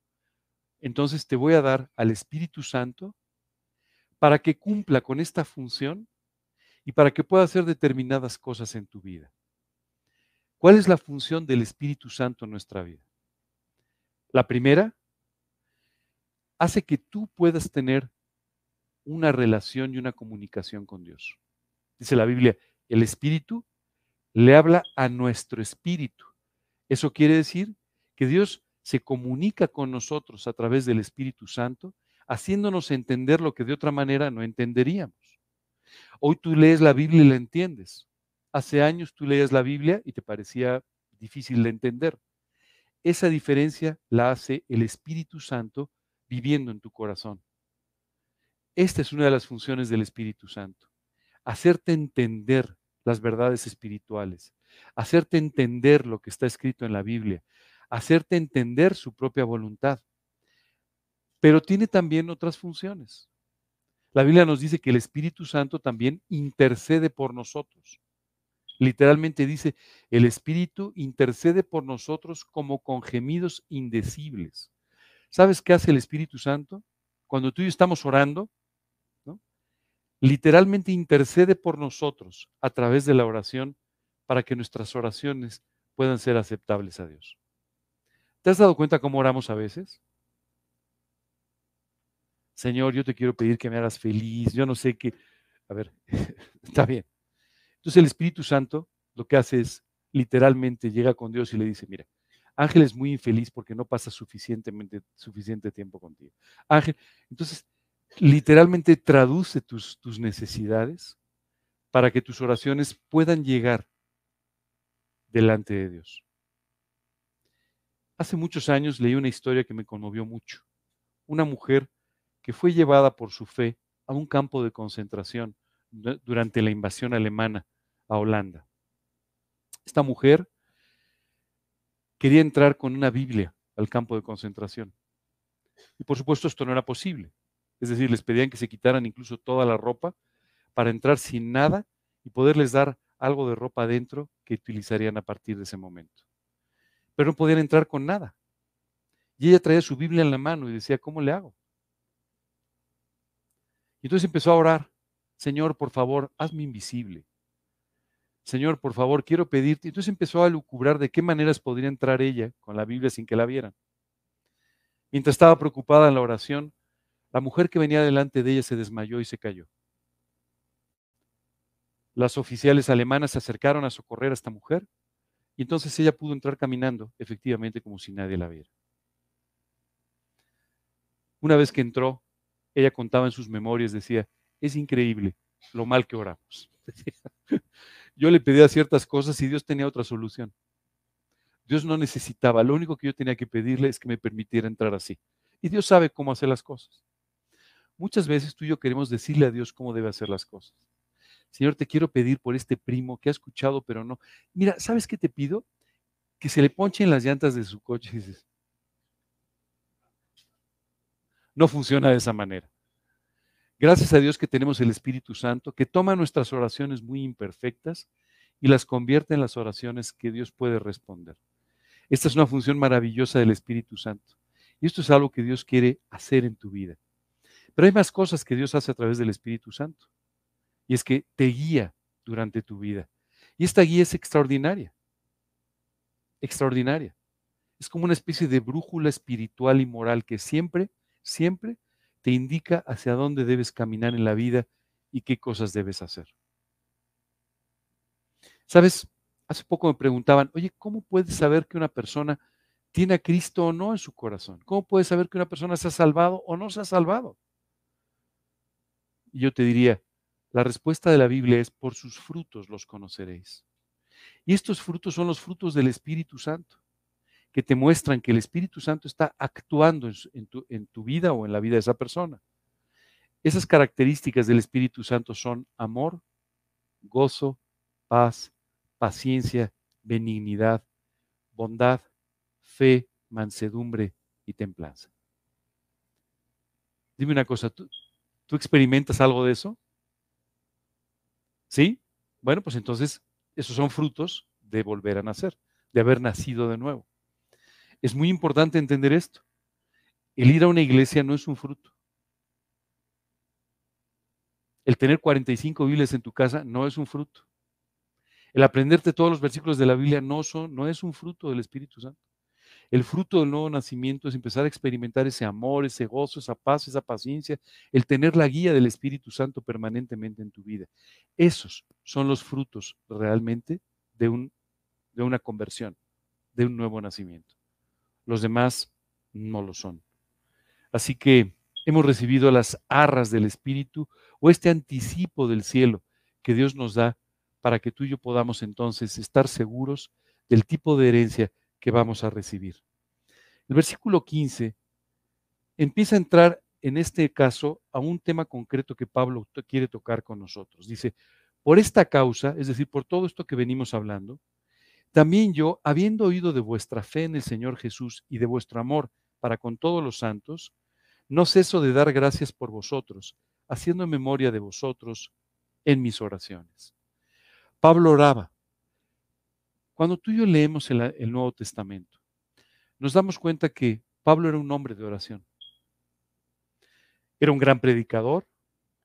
entonces te voy a dar al Espíritu Santo para que cumpla con esta función y para que pueda hacer determinadas cosas en tu vida. ¿Cuál es la función del Espíritu Santo en nuestra vida? La primera, hace que tú puedas tener una relación y una comunicación con Dios. Dice la Biblia, el Espíritu le habla a nuestro espíritu. Eso quiere decir que Dios se comunica con nosotros a través del Espíritu Santo, haciéndonos entender lo que de otra manera no entenderíamos. Hoy tú lees la Biblia y la entiendes. Hace años tú leías la Biblia y te parecía difícil de entender. Esa diferencia la hace el Espíritu Santo viviendo en tu corazón. Esta es una de las funciones del Espíritu Santo. Hacerte entender las verdades espirituales, hacerte entender lo que está escrito en la Biblia, hacerte entender su propia voluntad. Pero tiene también otras funciones. La Biblia nos dice que el Espíritu Santo también intercede por nosotros. Literalmente dice, el Espíritu intercede por nosotros como con gemidos indecibles. ¿Sabes qué hace el Espíritu Santo? Cuando tú y yo estamos orando, literalmente intercede por nosotros a través de la oración para que nuestras oraciones puedan ser aceptables a Dios. ¿Te has dado cuenta cómo oramos a veces? Señor, yo te quiero pedir que me hagas feliz, yo no sé qué. A ver, está bien. Entonces el Espíritu Santo lo que hace es literalmente llega con Dios y le dice, mira, Ángel es muy infeliz porque no pasa suficientemente, suficiente tiempo contigo. Ángel, entonces literalmente traduce tus, tus necesidades para que tus oraciones puedan llegar delante de Dios. Hace muchos años leí una historia que me conmovió mucho. Una mujer que fue llevada por su fe a un campo de concentración durante la invasión alemana a Holanda. Esta mujer quería entrar con una Biblia al campo de concentración. Y por supuesto esto no era posible. Es decir, les pedían que se quitaran incluso toda la ropa para entrar sin nada y poderles dar algo de ropa adentro que utilizarían a partir de ese momento. Pero no podían entrar con nada. Y ella traía su Biblia en la mano y decía, ¿cómo le hago? Y entonces empezó a orar, Señor, por favor, hazme invisible. Señor, por favor, quiero pedirte. Entonces empezó a lucubrar de qué maneras podría entrar ella con la Biblia sin que la vieran. Mientras estaba preocupada en la oración, la mujer que venía delante de ella se desmayó y se cayó. Las oficiales alemanas se acercaron a socorrer a esta mujer y entonces ella pudo entrar caminando, efectivamente, como si nadie la viera. Una vez que entró, ella contaba en sus memorias, decía, es increíble lo mal que oramos. Yo le pedía ciertas cosas y Dios tenía otra solución. Dios no necesitaba, lo único que yo tenía que pedirle es que me permitiera entrar así. Y Dios sabe cómo hacer las cosas. Muchas veces tú y yo queremos decirle a Dios cómo debe hacer las cosas. Señor, te quiero pedir por este primo que ha escuchado, pero no. Mira, ¿sabes qué te pido? Que se le ponchen las llantas de su coche. dices, no funciona de esa manera. Gracias a Dios que tenemos el Espíritu Santo, que toma nuestras oraciones muy imperfectas y las convierte en las oraciones que Dios puede responder. Esta es una función maravillosa del Espíritu Santo. Y esto es algo que Dios quiere hacer en tu vida. Pero hay más cosas que Dios hace a través del Espíritu Santo. Y es que te guía durante tu vida. Y esta guía es extraordinaria. Extraordinaria. Es como una especie de brújula espiritual y moral que siempre, siempre te indica hacia dónde debes caminar en la vida y qué cosas debes hacer. Sabes, hace poco me preguntaban, oye, ¿cómo puedes saber que una persona tiene a Cristo o no en su corazón? ¿Cómo puedes saber que una persona se ha salvado o no se ha salvado? Y yo te diría, La respuesta de la Biblia es, por sus frutos los conoceréis. Y estos frutos son los frutos del Espíritu Santo, que te muestran que el Espíritu Santo está actuando en, tu, vida o en la vida de esa persona. Esas características del Espíritu Santo son amor, gozo, paz, paciencia, benignidad, bondad, fe, mansedumbre y templanza. Dime una cosa, ¿tú, ¿tú experimentas algo de eso? ¿Sí? Bueno, pues entonces esos son frutos de volver a nacer, de haber nacido de nuevo. Es muy importante entender esto. El ir a una iglesia no es un fruto. El tener 45 Biblias en tu casa no es un fruto. El aprenderte todos los versículos de la Biblia no, son, no es un fruto del Espíritu Santo. El fruto del nuevo nacimiento es empezar a experimentar ese amor, ese gozo, esa paz, esa paciencia, el tener la guía del Espíritu Santo permanentemente en tu vida. Esos son los frutos realmente de, un, de una conversión, de un nuevo nacimiento. Los demás no lo son. Así que hemos recibido las arras del Espíritu o este anticipo del cielo que Dios nos da para que tú y yo podamos entonces estar seguros del tipo de herencia que vamos a recibir. El versículo 15 empieza a entrar en este caso a un tema concreto que Pablo quiere tocar con nosotros. Dice, por esta causa, es decir, por todo esto que venimos hablando, también yo, habiendo oído de vuestra fe en el Señor Jesús y de vuestro amor para con todos los santos, no ceso de dar gracias por vosotros, haciendo memoria de vosotros en mis oraciones. Pablo oraba cuando tú y yo leemos el, Nuevo Testamento, nos damos cuenta que Pablo era un hombre de oración. Era un gran predicador,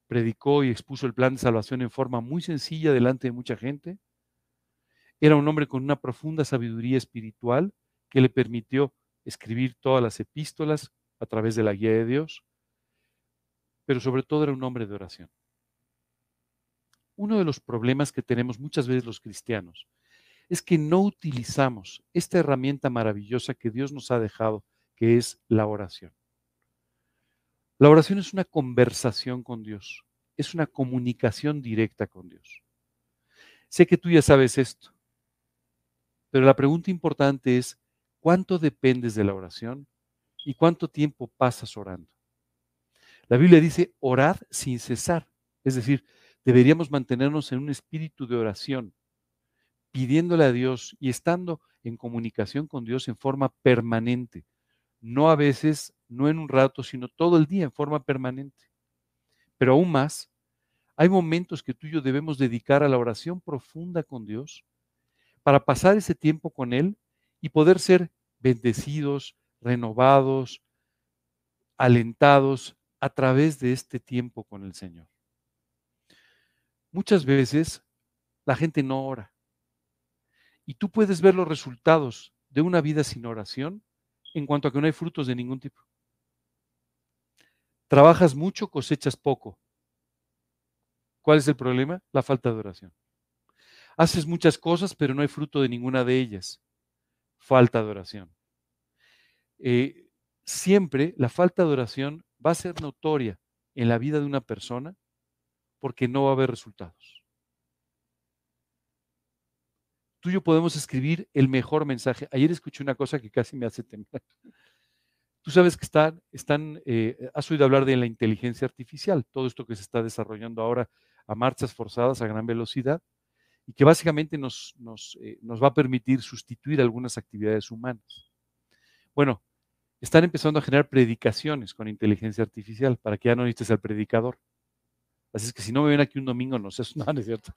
predicó y expuso el plan de salvación en forma muy sencilla delante de mucha gente. Era un hombre con una profunda sabiduría espiritual que le permitió escribir todas las epístolas a través de la guía de Dios, pero sobre todo era un hombre de oración. Uno de los problemas que tenemos muchas veces los cristianos es que no utilizamos esta herramienta maravillosa que Dios nos ha dejado, que es la oración. La oración es una conversación con Dios, es una comunicación directa con Dios. Sé que tú ya sabes esto, pero la pregunta importante es, ¿cuánto dependes de la oración y cuánto tiempo pasas orando? La Biblia dice, orad sin cesar, es decir, deberíamos mantenernos en un espíritu de oración pidiéndole a Dios y estando en comunicación con Dios en forma permanente. No a veces, no en un rato, sino todo el día en forma permanente. Pero aún más, hay momentos que tú y yo debemos dedicar a la oración profunda con Dios para pasar ese tiempo con Él y poder ser bendecidos, renovados, alentados a través de este tiempo con el Señor. Muchas veces la gente no ora. Y tú puedes ver los resultados de una vida sin oración en cuanto a que no hay frutos de ningún tipo. Trabajas mucho, cosechas poco. ¿Cuál es el problema? La falta de oración. Haces muchas cosas, pero no hay fruto de ninguna de ellas. Falta de oración. Eh, siempre la falta de oración va a ser notoria en la vida de una persona porque no va a haber resultados tú y yo podemos escribir el mejor mensaje. Ayer escuché una cosa que casi me hace temblar. Tú sabes que están, están eh, has oído hablar de la inteligencia artificial, todo esto que se está desarrollando ahora a marchas forzadas a gran velocidad y que básicamente nos, nos, eh, nos va a permitir sustituir algunas actividades humanas. Bueno, están empezando a generar predicaciones con inteligencia artificial para que ya no necesites al predicador. Así es que si no me ven aquí un domingo, no se, no, no es cierto.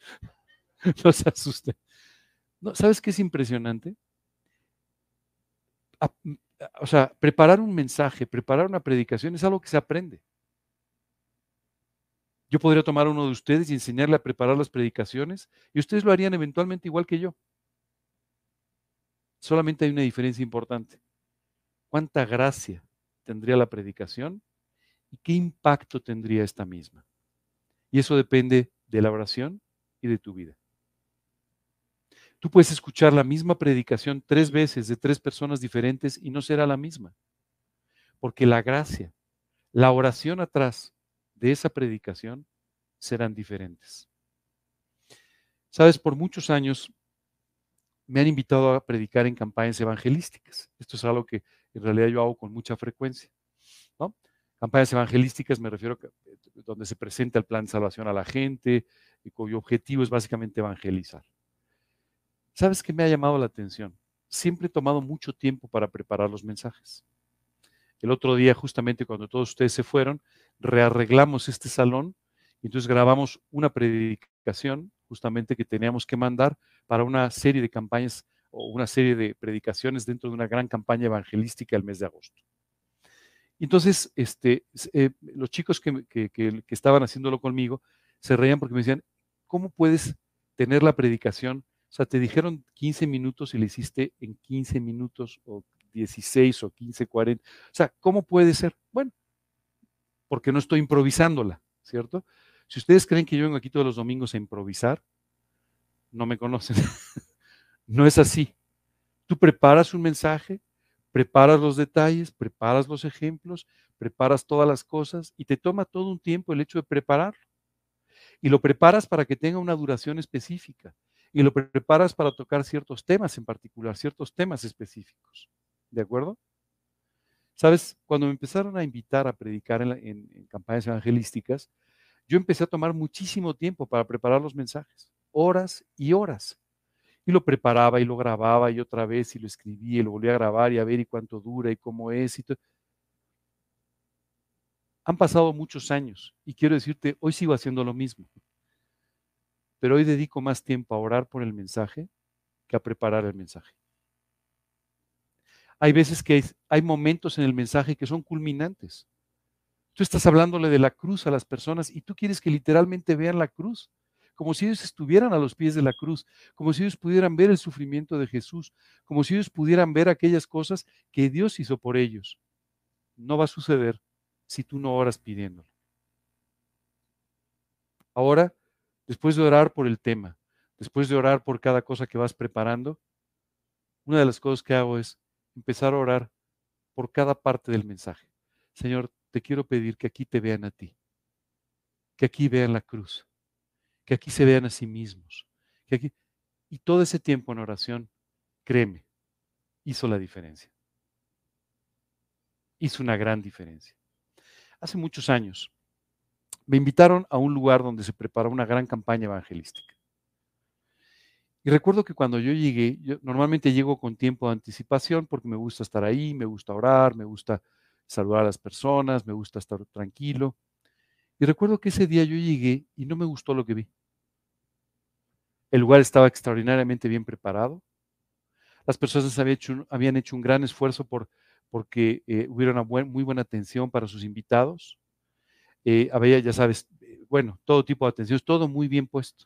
No se asusten. ¿Sabes qué es impresionante? o sea, preparar un mensaje, preparar una predicación es algo que se aprende. Yo podría tomar a uno de ustedes y enseñarle a preparar las predicaciones y ustedes lo harían eventualmente igual que yo. Solamente hay una diferencia importante. ¿Cuánta gracia tendría la predicación y qué impacto tendría esta misma? Y eso depende de la oración y de tu vida. Tú puedes escuchar la misma predicación tres veces de tres personas diferentes y no será la misma. Porque la gracia, la oración atrás de esa predicación serán diferentes. Sabes, por muchos años me han invitado a predicar en campañas evangelísticas. Esto es algo que en realidad yo hago con mucha frecuencia. Campañas evangelísticas me refiero a eh, donde se presenta el plan de salvación a la gente y cuyo objetivo es básicamente evangelizar. ¿Sabes qué me ha llamado la atención? Siempre he tomado mucho tiempo para preparar los mensajes. El otro día, justamente cuando todos ustedes se fueron, rearreglamos este salón y entonces grabamos una predicación justamente que teníamos que mandar para una serie de campañas o una serie de predicaciones dentro de una gran campaña evangelística el mes de agosto. Entonces, este, eh, los chicos que, que, estaban haciéndolo conmigo se reían porque me decían, ¿cómo puedes tener la predicación? O sea, te dijeron 15 minutos y le hiciste en 15 minutos o 16 o 15, 40. O sea, ¿cómo puede ser? Bueno, porque no estoy improvisándola, ¿cierto? Si ustedes creen que yo vengo aquí todos los domingos a improvisar, no me conocen. no es así. Tú preparas un mensaje, preparas los detalles, preparas los ejemplos, preparas todas las cosas y te toma todo un tiempo el hecho de prepararlo. Y lo preparas para que tenga una duración específica. Y lo preparas para tocar ciertos temas en particular, ciertos temas específicos. ¿De acuerdo? Sabes, cuando me empezaron a invitar a predicar en, campañas evangelísticas, yo empecé a tomar muchísimo tiempo para preparar los mensajes, horas y horas. Y lo preparaba y lo grababa y otra vez y lo escribía y lo volvía a grabar y a ver y cuánto dura y cómo es. Han pasado muchos años y quiero decirte, hoy sigo haciendo lo mismo. Pero hoy dedico más tiempo a orar por el mensaje que a preparar el mensaje. Hay veces que hay, momentos en el mensaje que son culminantes. Tú estás hablándole de la cruz a las personas y tú quieres que literalmente vean la cruz, como si ellos estuvieran a los pies de la cruz, como si ellos pudieran ver el sufrimiento de Jesús, como si ellos pudieran ver aquellas cosas que Dios hizo por ellos. No va a suceder si tú no oras pidiéndolo. Ahora, después de orar por el tema, después de orar por cada cosa que vas preparando, una de las cosas que hago es empezar a orar por cada parte del mensaje. Señor, te quiero pedir que aquí te vean a ti, que aquí vean la cruz, que aquí se vean a sí mismos, que aquí... Y todo ese tiempo en oración, créeme, hizo la diferencia. Hizo una gran diferencia. Hace muchos años me invitaron a un lugar donde se preparó una gran campaña evangelística. Y recuerdo que cuando yo llegué, normalmente llego con tiempo de anticipación porque me gusta estar ahí, me gusta orar, me gusta saludar a las personas, me gusta estar tranquilo. Y recuerdo que ese día yo llegué y no me gustó lo que vi. El lugar estaba extraordinariamente bien preparado. Las personas habían hecho, un gran esfuerzo por, porque eh, hubiera una muy buena atención para sus invitados. Eh, había, ya sabes, eh, bueno, todo tipo de atención, todo muy bien puesto.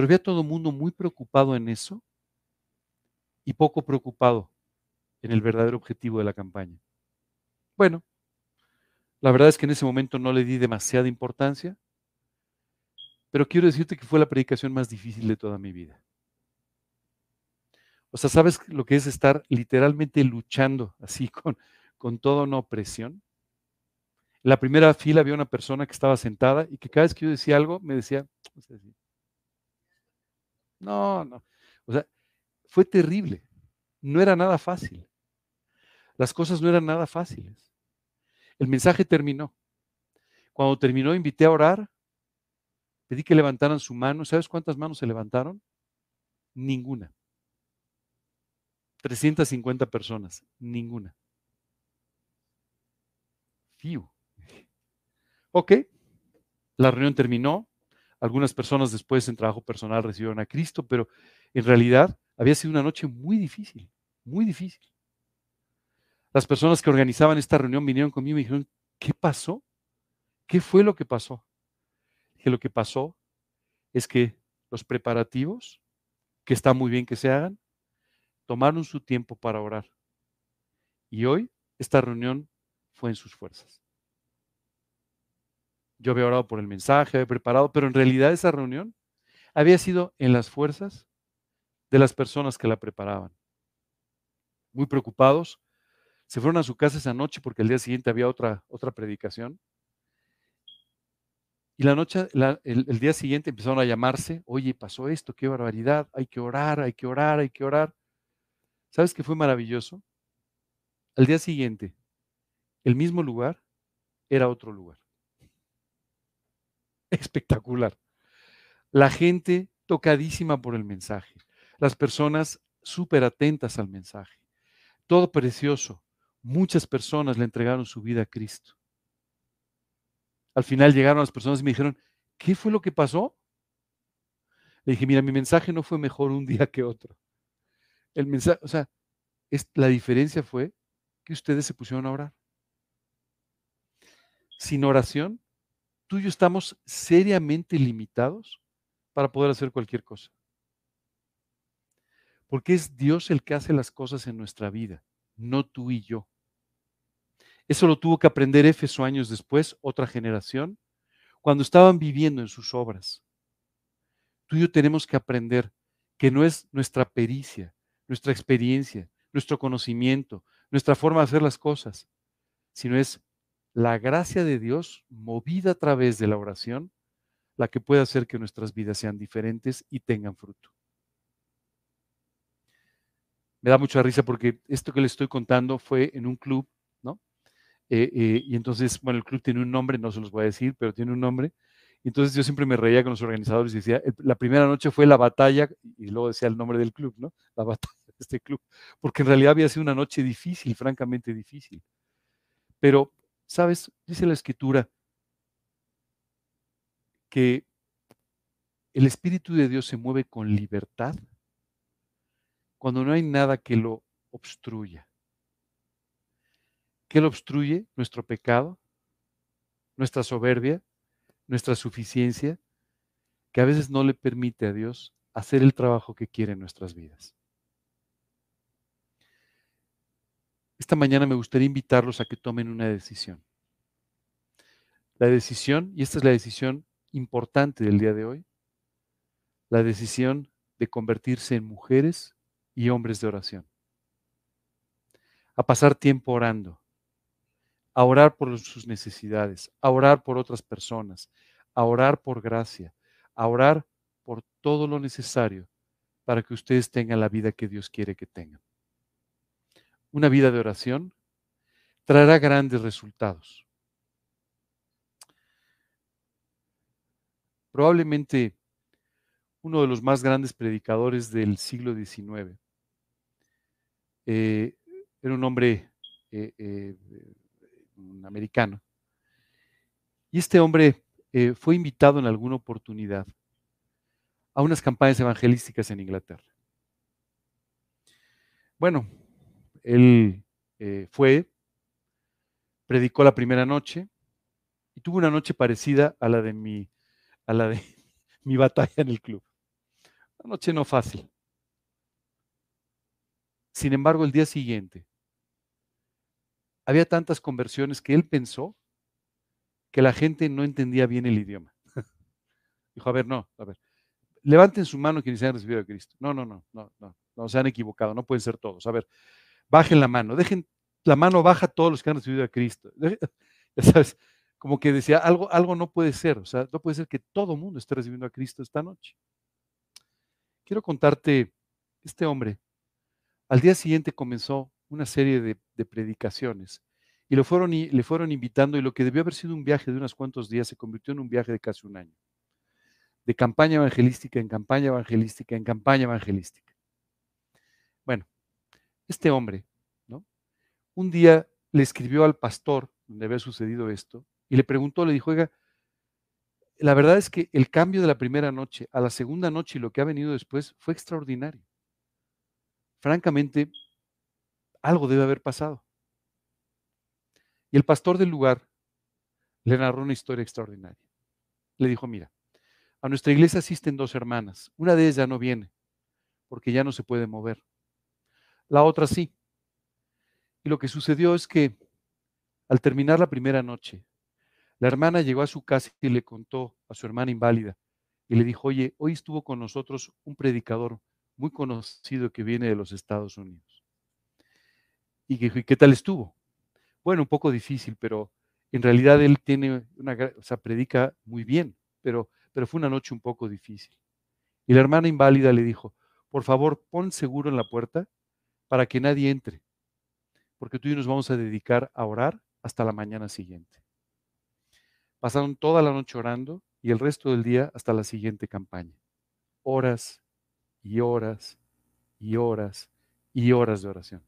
Pero había todo el mundo muy preocupado en eso y poco preocupado en el verdadero objetivo de la campaña. Bueno, la verdad es que en ese momento no le di demasiada importancia, pero quiero decirte que fue la predicación más difícil de toda mi vida. O sea, ¿sabes lo que es estar literalmente luchando así con, con toda una opresión? En la primera fila había una persona que estaba sentada y que cada vez que yo decía algo me decía, no. O sea, fue terrible. No era nada fácil. Las cosas no eran nada fáciles. El mensaje terminó. Cuando terminó, invité a orar. Pedí que levantaran su mano. ¿Sabes cuántas manos se levantaron? Ninguna. 350 personas. Ninguna. Fiu. Ok. La reunión terminó. Algunas personas después en trabajo personal recibieron a Cristo, pero en realidad había sido una noche muy difícil, muy difícil. Las personas que organizaban esta reunión vinieron conmigo y me dijeron, ¿qué pasó? ¿Qué fue lo que pasó? Que lo que pasó es que los preparativos, que está muy bien que se hagan, tomaron su tiempo para orar. Y hoy esta reunión fue en sus fuerzas. Yo había orado por el mensaje, había preparado, pero en realidad esa reunión había sido en las fuerzas de las personas que la preparaban. Muy preocupados, se fueron a su casa esa noche porque el día siguiente había otra, otra predicación. Y la noche, el, el, día siguiente empezaron a llamarse, oye, pasó esto, qué barbaridad, hay que orar, hay que orar, hay que orar. ¿Sabes qué fue maravilloso? Al día siguiente, el mismo lugar era otro lugar. Espectacular. La gente tocadísima por el mensaje. Las personas súper atentas al mensaje. Todo precioso. Muchas personas le entregaron su vida a Cristo. Al final llegaron las personas y me dijeron, ¿qué fue lo que pasó? Le dije, mira, mi mensaje no fue mejor un día que otro. El mensaje, o sea, la diferencia fue que ustedes se pusieron a orar. Sin oración, tú y yo estamos seriamente limitados para poder hacer cualquier cosa. Porque es Dios el que hace las cosas en nuestra vida, no tú y yo. Eso lo tuvo que aprender Éfeso años después, otra generación, cuando estaban viviendo en sus obras. Tú y yo tenemos que aprender que no es nuestra pericia, nuestra experiencia, nuestro conocimiento, nuestra forma de hacer las cosas, sino es la gracia de Dios movida a través de la oración la que puede hacer que nuestras vidas sean diferentes y tengan fruto. Me da mucha risa porque esto que les estoy contando fue en un club, ¿no? Eh, eh, y entonces, bueno, el club tiene un nombre, no se los voy a decir, pero tiene un nombre. Entonces yo siempre me reía con los organizadores y decía, la primera noche fue la batalla, y luego decía el nombre del club, ¿no? La batalla de este club, porque en realidad había sido una noche difícil, francamente difícil. Pero, ¿sabes? Dice la escritura que el Espíritu de Dios se mueve con libertad cuando no hay nada que lo obstruya. ¿Qué lo obstruye? Nuestro pecado, nuestra soberbia, nuestra suficiencia, que a veces no le permite a Dios hacer el trabajo que quiere en nuestras vidas. Esta mañana me gustaría invitarlos a que tomen una decisión. La decisión, y esta es la decisión importante del día de hoy, la decisión de convertirse en mujeres y hombres de oración. A pasar tiempo orando, a orar por sus necesidades, a orar por otras personas, a orar por gracia, a orar por todo lo necesario para que ustedes tengan la vida que Dios quiere que tengan. Una vida de oración traerá grandes resultados. Probablemente uno de los más grandes predicadores del siglo XIX. Eh, era un hombre eh, eh, un americano. Y este hombre fue invitado en alguna oportunidad a unas campañas evangelísticas en Inglaterra. Bueno, él fue, predicó la primera noche y tuvo una noche parecida a la de mi, a la de mi batalla en el club. Una noche no fácil. Sin embargo, el día siguiente, había tantas conversiones que él pensó que la gente no entendía bien el idioma. Dijo, a ver, no, a ver, levanten su mano quienes han recibido a Cristo. No, no, no, no, no, no, se han equivocado, no pueden ser todos. A ver, bajen la mano, dejen la mano baja a todos los que han recibido a Cristo. Ya sabes, como que decía, algo, algo no puede ser, o sea, no puede ser que todo el mundo esté recibiendo a Cristo esta noche. Quiero contarte, este hombre, al día siguiente comenzó una serie de, predicaciones y lo fueron, le fueron invitando y lo que debió haber sido un viaje de unos cuantos días se convirtió en un viaje de casi un año. De campaña evangelística en campaña evangelística en campaña evangelística. Bueno, este hombre, ¿no? Un día le escribió al pastor donde había sucedido esto y le preguntó, le dijo, oiga, la verdad es que el cambio de la primera noche a la segunda noche y lo que ha venido después fue extraordinario. Francamente, algo debe haber pasado. Y el pastor del lugar le narró una historia extraordinaria. Le dijo, mira, a nuestra iglesia asisten dos hermanas. Una de ellas ya no viene porque ya no se puede mover. La otra sí. Y lo que sucedió es que al terminar la primera noche, la hermana llegó a su casa y le contó a su hermana inválida y le dijo, oye, hoy estuvo con nosotros un predicador muy conocido que viene de los Estados Unidos. Y que, ¿qué tal estuvo? Bueno, un poco difícil, pero En realidad él tiene una, o sea, predica muy bien, pero, pero fue una noche un poco difícil. Y la hermana inválida le dijo, por favor, pon seguro en la puerta para que nadie entre, porque tú y yo nos vamos a dedicar a orar hasta la mañana siguiente. Pasaron toda la noche orando y el resto del día hasta la siguiente campaña. Horas y horas y horas y horas de oración.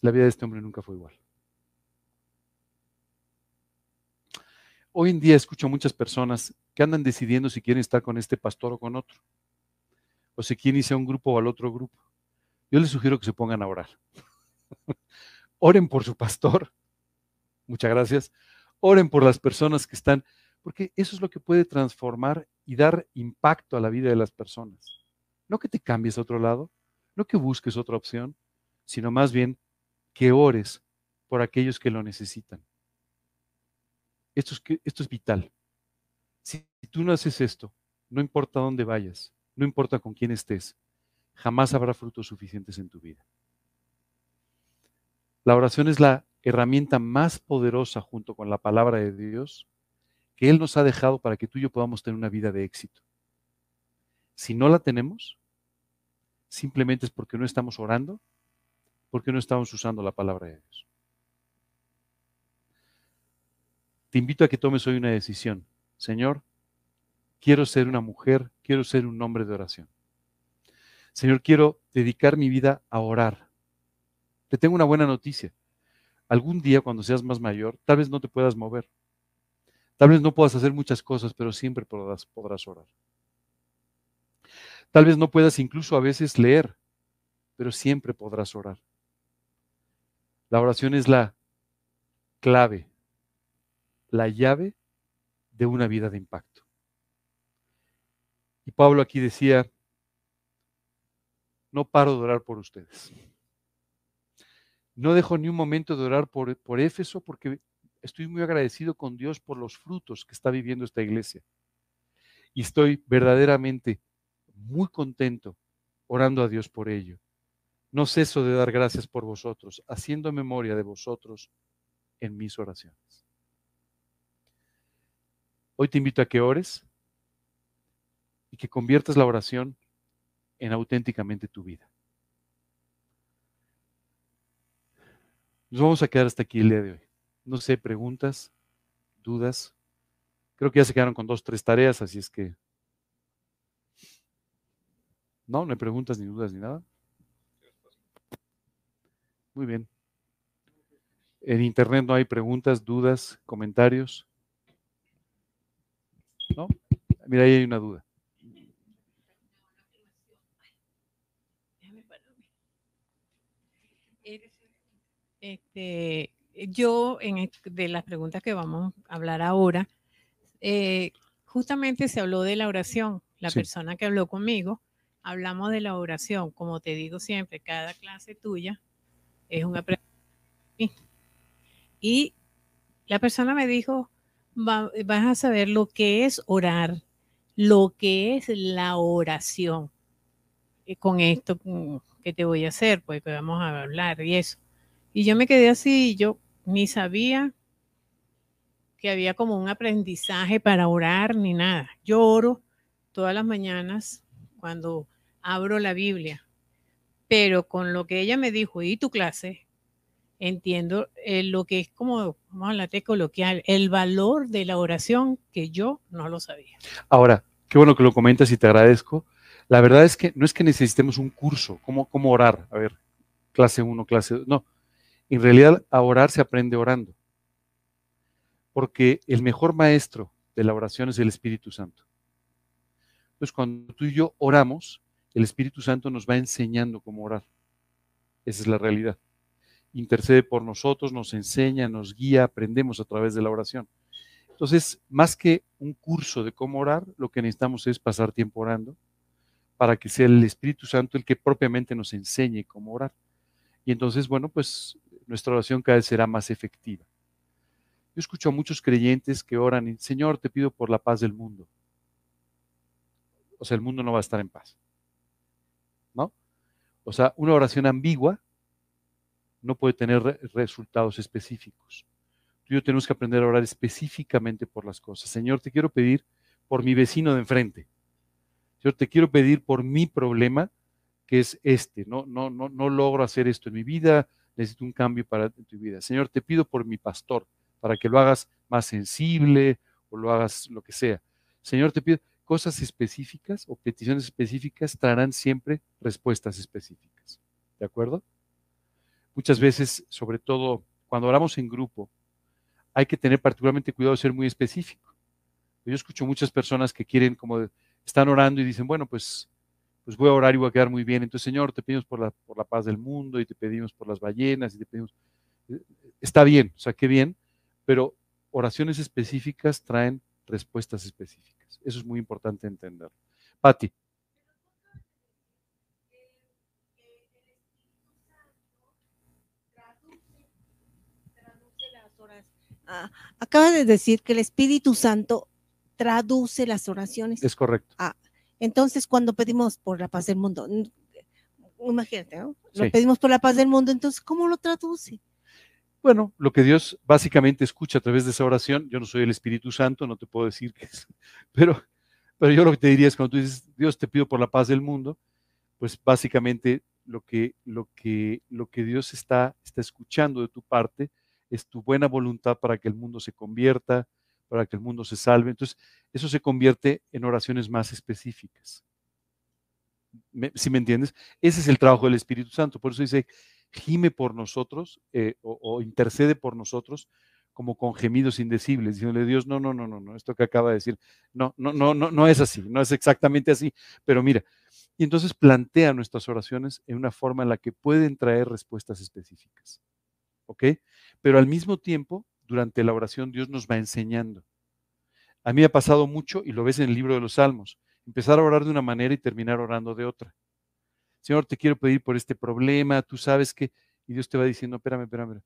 La vida de este hombre nunca fue igual. Hoy en día escucho a muchas personas que andan decidiendo si quieren estar con este pastor o con otro, o si quieren irse a un grupo o al otro grupo. Yo les sugiero que se pongan a orar. Oren por su pastor. Muchas gracias. Oren por las personas que están, porque eso es lo que puede transformar y dar impacto a la vida de las personas. No que te cambies a otro lado, no que busques otra opción, sino más bien que ores por aquellos que lo necesitan. Esto es, esto es vital. Si tú no haces esto, no importa dónde vayas, no importa con quién estés, jamás habrá frutos suficientes en tu vida. La oración es la herramienta más poderosa junto con la palabra de Dios que Él nos ha dejado para que tú y yo podamos tener una vida de éxito. Si no la tenemos, simplemente es porque no estamos orando, porque no estamos usando la palabra de Dios. Te invito a que tomes hoy una decisión. Señor, quiero ser una mujer, quiero ser un hombre de oración. Señor, quiero dedicar mi vida a orar. Te tengo una buena noticia algún día cuando seas más mayor, tal vez no te puedas mover. Tal vez no puedas hacer muchas cosas, pero siempre podrás, podrás orar. Tal vez no puedas incluso a veces leer, pero siempre podrás orar. La oración es la clave, la llave de una vida de impacto. Y Pablo aquí decía, no paro de orar por ustedes. No dejo ni un momento de orar por, por Éfeso porque estoy muy agradecido con Dios por los frutos que está viviendo esta iglesia. Y estoy verdaderamente muy contento orando a Dios por ello. No ceso de dar gracias por vosotros, haciendo memoria de vosotros en mis oraciones. Hoy te invito a que ores y que conviertas la oración en auténticamente tu vida. Nos vamos a quedar hasta aquí el día de hoy. No sé, preguntas, dudas. Creo que ya se quedaron con dos, tres tareas, así es que... No, no hay preguntas ni dudas ni nada. Muy bien. En internet no hay preguntas, dudas, comentarios. ¿No? Mira, ahí hay una duda. Este, yo, en, de las preguntas que vamos a hablar ahora, eh, justamente se habló de la oración. La persona que habló conmigo, hablamos de la oración. Como te digo siempre, cada clase tuya es un aprendizaje. Y la persona me dijo, vas a saber lo que es orar, lo que es la oración. Eh, con esto que te voy a hacer, pues que vamos a hablar y eso. Y yo me quedé así, yo ni sabía que había como un aprendizaje para orar ni nada. Yo oro todas las mañanas cuando abro la Biblia, pero con lo que ella me dijo y tu clase, entiendo eh, lo que es como, vamos a hablar de coloquial, el valor de la oración que yo no lo sabía. Ahora, qué bueno que lo comentas y te agradezco. La verdad es que no es que necesitemos un curso, cómo, cómo orar, a ver, clase 1, clase 2, no. En realidad, a orar se aprende orando. Porque el mejor maestro de la oración es el Espíritu Santo. Entonces, cuando tú y yo oramos, el Espíritu Santo nos va enseñando cómo orar. Esa es la realidad. Intercede por nosotros, nos enseña, nos guía, aprendemos a través de la oración. Entonces, más que un curso de cómo orar, lo que necesitamos es pasar tiempo orando para que sea el Espíritu Santo el que propiamente nos enseñe cómo orar. Y entonces, bueno, pues nuestra oración cada vez será más efectiva. Yo escucho a muchos creyentes que oran, Señor, te pido por la paz del mundo. O sea, el mundo no va a estar en paz. ¿No? O sea, una oración ambigua no puede tener resultados específicos. Tú y yo tenemos que aprender a orar específicamente por las cosas. Señor, te quiero pedir por mi vecino de enfrente. Señor, te quiero pedir por mi problema, que es este. No, no, no, no logro hacer esto en mi vida, necesito un cambio para tu vida. Señor, te pido por mi pastor, para que lo hagas más sensible o lo hagas lo que sea. Señor, te pido cosas específicas o peticiones específicas traerán siempre respuestas específicas. ¿De acuerdo? Muchas veces, sobre todo cuando oramos en grupo, hay que tener particularmente cuidado de ser muy específico. Yo escucho muchas personas que quieren, como están orando y dicen, bueno, pues, pues voy a orar y voy a quedar muy bien. Entonces, Señor, te pedimos por la, por la paz del mundo y te pedimos por las ballenas y te pedimos... Eh, está bien, o sea, qué bien, pero oraciones específicas traen respuestas específicas. Eso es muy importante entender. Patti. Ah, acaba de decir que el Espíritu Santo traduce las oraciones. Es correcto. Ah, entonces, cuando pedimos por la paz del mundo, imagínate, ¿no? Lo pedimos por la paz del mundo, entonces, ¿cómo lo traduce? Bueno, lo que Dios básicamente escucha a través de esa oración, yo no soy el Espíritu Santo, no te puedo decir qué es, pero, pero yo lo que te diría es cuando tú dices, Dios te pido por la paz del mundo, pues básicamente lo que, lo que, lo que Dios está, está escuchando de tu parte es tu buena voluntad para que el mundo se convierta, para que el mundo se salve. Entonces, eso se convierte en oraciones más específicas. si me entiendes, ese es el trabajo del Espíritu Santo. Por eso dice, gime por nosotros eh, o, intercede por nosotros como con gemidos indecibles, diciéndole Dios, no, no, no, no, no, esto que acaba de decir, no, no, no, no, no es así, no es exactamente así, pero mira, y entonces plantea nuestras oraciones en una forma en la que pueden traer respuestas específicas. ¿Ok? Pero al mismo tiempo, durante la oración, Dios nos va enseñando. A mí me ha pasado mucho, y lo ves en el libro de los Salmos, empezar a orar de una manera y terminar orando de otra. Señor, te quiero pedir por este problema, tú sabes que, y Dios te va diciendo, espérame, espérame,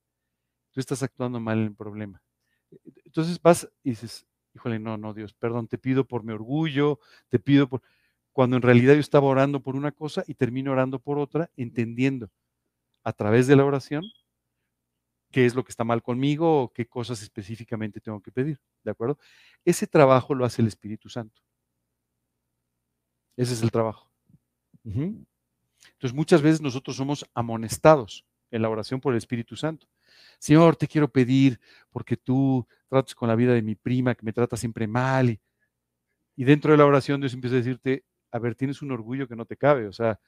tú estás actuando mal en el problema. Entonces vas y dices, híjole, no, no, Dios, perdón, te pido por mi orgullo, te pido por... Cuando en realidad yo estaba orando por una cosa y termino orando por otra, entendiendo a través de la oración qué es lo que está mal conmigo o qué cosas específicamente tengo que pedir, ¿de acuerdo? Ese trabajo lo hace el Espíritu Santo. Ese es el trabajo. Entonces muchas veces nosotros somos amonestados en la oración por el Espíritu Santo. Señor, te quiero pedir porque tú tratas con la vida de mi prima que me trata siempre mal. Y, y dentro de la oración Dios empieza a decirte, a ver, tienes un orgullo que no te cabe, o sea,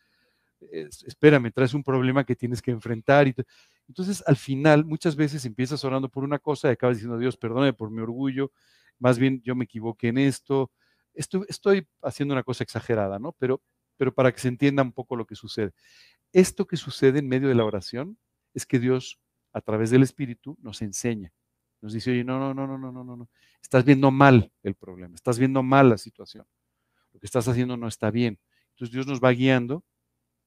espérame, traes un problema que tienes que enfrentar. Y Entonces, al final, muchas veces empiezas orando por una cosa y acabas diciendo, Dios, perdóname por mi orgullo, más bien yo me equivoqué en esto. Estoy, estoy haciendo una cosa exagerada, ¿no? Pero, pero para que se entienda un poco lo que sucede. Esto que sucede en medio de la oración es que Dios, a través del Espíritu, nos enseña. Nos dice, oye, no, no, no, no, no, no, no. Estás viendo mal el problema, estás viendo mal la situación. Lo que estás haciendo no está bien. Entonces Dios nos va guiando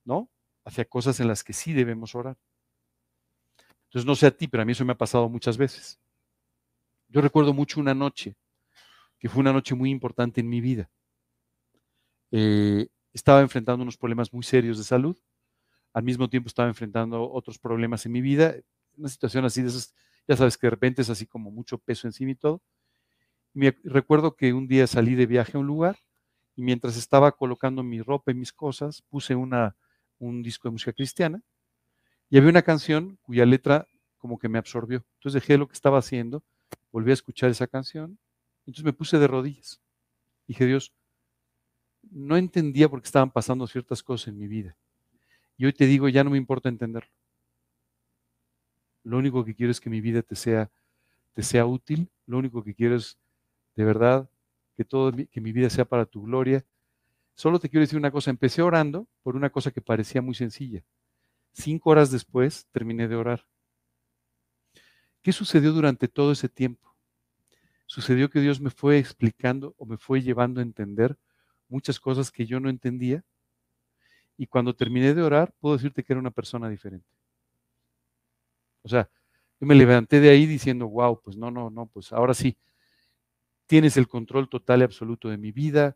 ¿no? Hacia cosas en las que sí debemos orar. Entonces, no sé a ti, pero a mí eso me ha pasado muchas veces. Yo recuerdo mucho una noche, que fue una noche muy importante en mi vida. Eh, estaba enfrentando unos problemas muy serios de salud, al mismo tiempo estaba enfrentando otros problemas en mi vida, una situación así de esas, ya sabes que de repente es así como mucho peso encima y todo. Me recuerdo que un día salí de viaje a un lugar y mientras estaba colocando mi ropa y mis cosas, puse una un disco de música cristiana y había una canción cuya letra como que me absorbió. Entonces dejé lo que estaba haciendo, volví a escuchar esa canción, entonces me puse de rodillas. Dije, Dios, no entendía por qué estaban pasando ciertas cosas en mi vida. Y hoy te digo, ya no me importa entenderlo. Lo único que quiero es que mi vida te sea, te sea útil. Lo único que quiero es, de verdad, que, todo, que mi vida sea para tu gloria Solo te quiero decir una cosa, empecé orando por una cosa que parecía muy sencilla. Cinco horas después terminé de orar. ¿Qué sucedió durante todo ese tiempo? Sucedió que Dios me fue explicando o me fue llevando a entender muchas cosas que yo no entendía. Y cuando terminé de orar, puedo decirte que era una persona diferente. O sea, yo me levanté de ahí diciendo, wow, pues no, no, no, pues ahora sí, tienes el control total y absoluto de mi vida,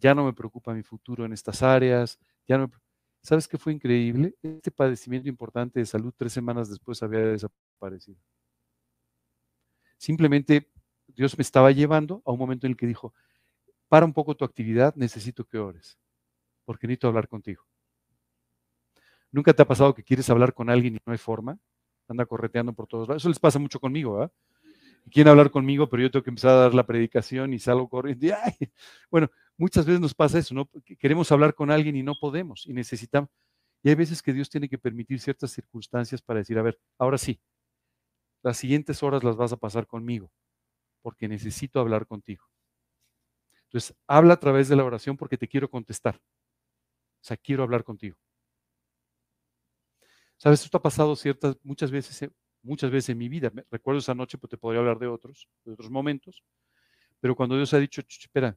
ya no me preocupa mi futuro en estas áreas, ya no ¿Sabes qué fue increíble? Este padecimiento importante de salud tres semanas después había desaparecido. Simplemente Dios me estaba llevando a un momento en el que dijo, para un poco tu actividad, necesito que ores, porque necesito hablar contigo. ¿Nunca te ha pasado que quieres hablar con alguien y no hay forma? Anda correteando por todos lados. Eso les pasa mucho conmigo, ¿verdad? Quieren hablar conmigo, pero yo tengo que empezar a dar la predicación y salgo corriendo. Bueno, muchas veces nos pasa eso, ¿no? Queremos hablar con alguien y no podemos y necesitamos. Y hay veces que Dios tiene que permitir ciertas circunstancias para decir, a ver, ahora sí, las siguientes horas las vas a pasar conmigo, porque necesito hablar contigo. Entonces, habla a través de la oración porque te quiero contestar. O sea, quiero hablar contigo. Sabes, esto ha pasado ciertas, muchas veces, muchas veces en mi vida. Recuerdo esa noche, pues te podría hablar de otros, de otros momentos. Pero cuando Dios ha dicho, espera,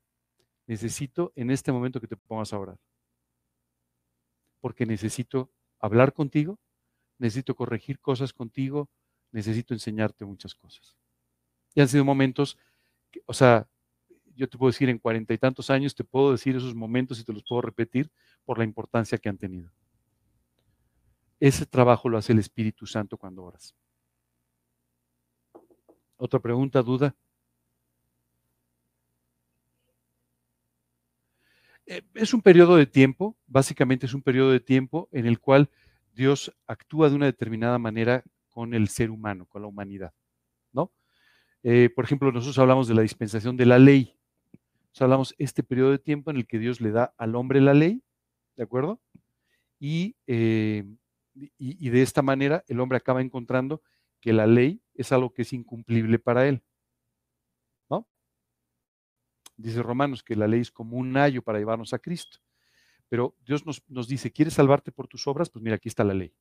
necesito en este momento que te pongas a orar. Porque necesito hablar contigo, necesito corregir cosas contigo, necesito enseñarte muchas cosas. Y han sido momentos, o sea, yo te puedo decir en cuarenta y tantos años, te puedo decir esos momentos y te los puedo repetir por la importancia que han tenido. Ese trabajo lo hace el Espíritu Santo cuando oras. Otra pregunta, duda. Eh, es un periodo de tiempo, básicamente es un periodo de tiempo en el cual Dios actúa de una determinada manera con el ser humano, con la humanidad, ¿no? Eh, por ejemplo, nosotros hablamos de la dispensación de la ley. hablamos este periodo de tiempo en el que Dios le da al hombre la ley, ¿de acuerdo? Y, eh, de esta manera el hombre acaba encontrando que la ley es algo que es incumplible para él. Dice Romanos que la ley es como un ayo para llevarnos a Cristo. Pero Dios nos, nos dice, ¿quieres salvarte por tus obras? Pues mira, aquí está la ley.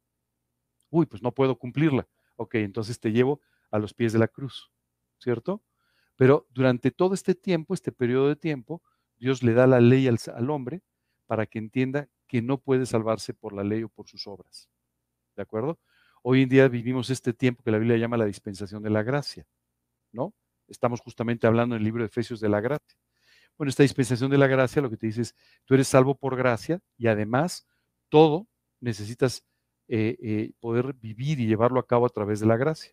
Uy, pues no puedo cumplirla. Ok, entonces te llevo a los pies de la cruz, ¿cierto? Pero durante todo este tiempo, este periodo de tiempo, Dios le da la ley al, al, hombre para que entienda que no puede salvarse por la ley o por sus obras. ¿De acuerdo? Hoy en día vivimos este tiempo que la Biblia llama la dispensación de la gracia, ¿no? Estamos justamente hablando en el libro de Efesios de la gracia. Bueno, esta dispensación de la gracia lo que te dice es, tú eres salvo por gracia y además todo necesitas eh, eh, poder vivir y llevarlo a cabo a través de la gracia.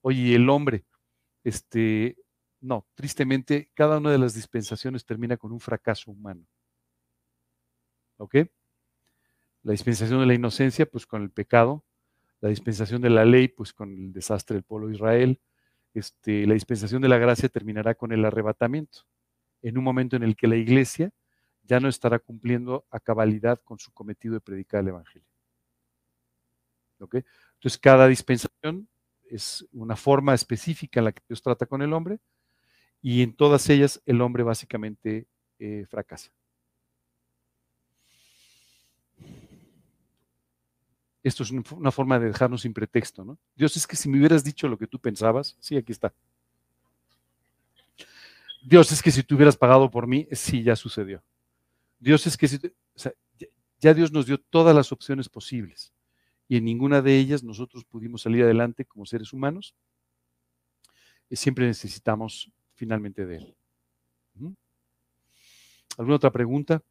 Oye, el hombre, este, no, tristemente, cada una de las dispensaciones termina con un fracaso humano. ¿Ok? La dispensación de la inocencia, pues con el pecado. La dispensación de la ley, pues con el desastre del pueblo de Israel. Este, la dispensación de la gracia terminará con el arrebatamiento, en un momento en el que la iglesia ya no estará cumpliendo a cabalidad con su cometido de predicar el Evangelio. Entonces, cada dispensación es una forma específica en la que Dios trata con el hombre y en todas ellas el hombre básicamente eh, fracasa. Esto es una forma de dejarnos sin pretexto, ¿no? Dios es que si me hubieras dicho lo que tú pensabas, sí, aquí está. Dios es que si tú hubieras pagado por mí, sí, ya sucedió. Dios es que si, ya Dios nos dio todas las opciones posibles y en ninguna de ellas nosotros pudimos salir adelante como seres humanos, y siempre necesitamos finalmente de Él. ¿Alguna otra pregunta?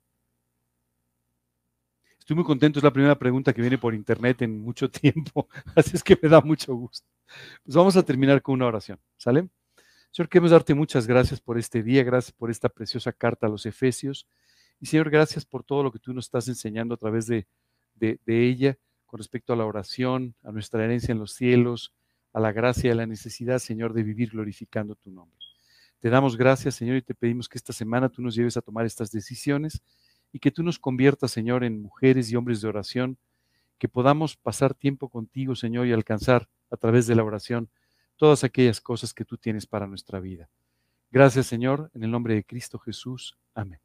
Estoy muy contento, es la primera pregunta que viene por internet en mucho tiempo, así es que me da mucho gusto. Pues vamos a terminar con una oración, ¿sale? Señor, queremos darte muchas gracias por este día, gracias por esta preciosa carta a los Efesios. Y Señor, gracias por todo lo que tú nos estás enseñando a través de, de, de ella con respecto a la oración, a nuestra herencia en los cielos, a la gracia y a la necesidad, Señor, de vivir glorificando tu nombre. Te damos gracias, Señor, y te pedimos que esta semana tú nos lleves a tomar estas decisiones y que tú nos conviertas, Señor, en mujeres y hombres de oración, que podamos pasar tiempo contigo, Señor, y alcanzar a través de la oración todas aquellas cosas que tú tienes para nuestra vida. Gracias, Señor, en el nombre de Cristo Jesús. Amén.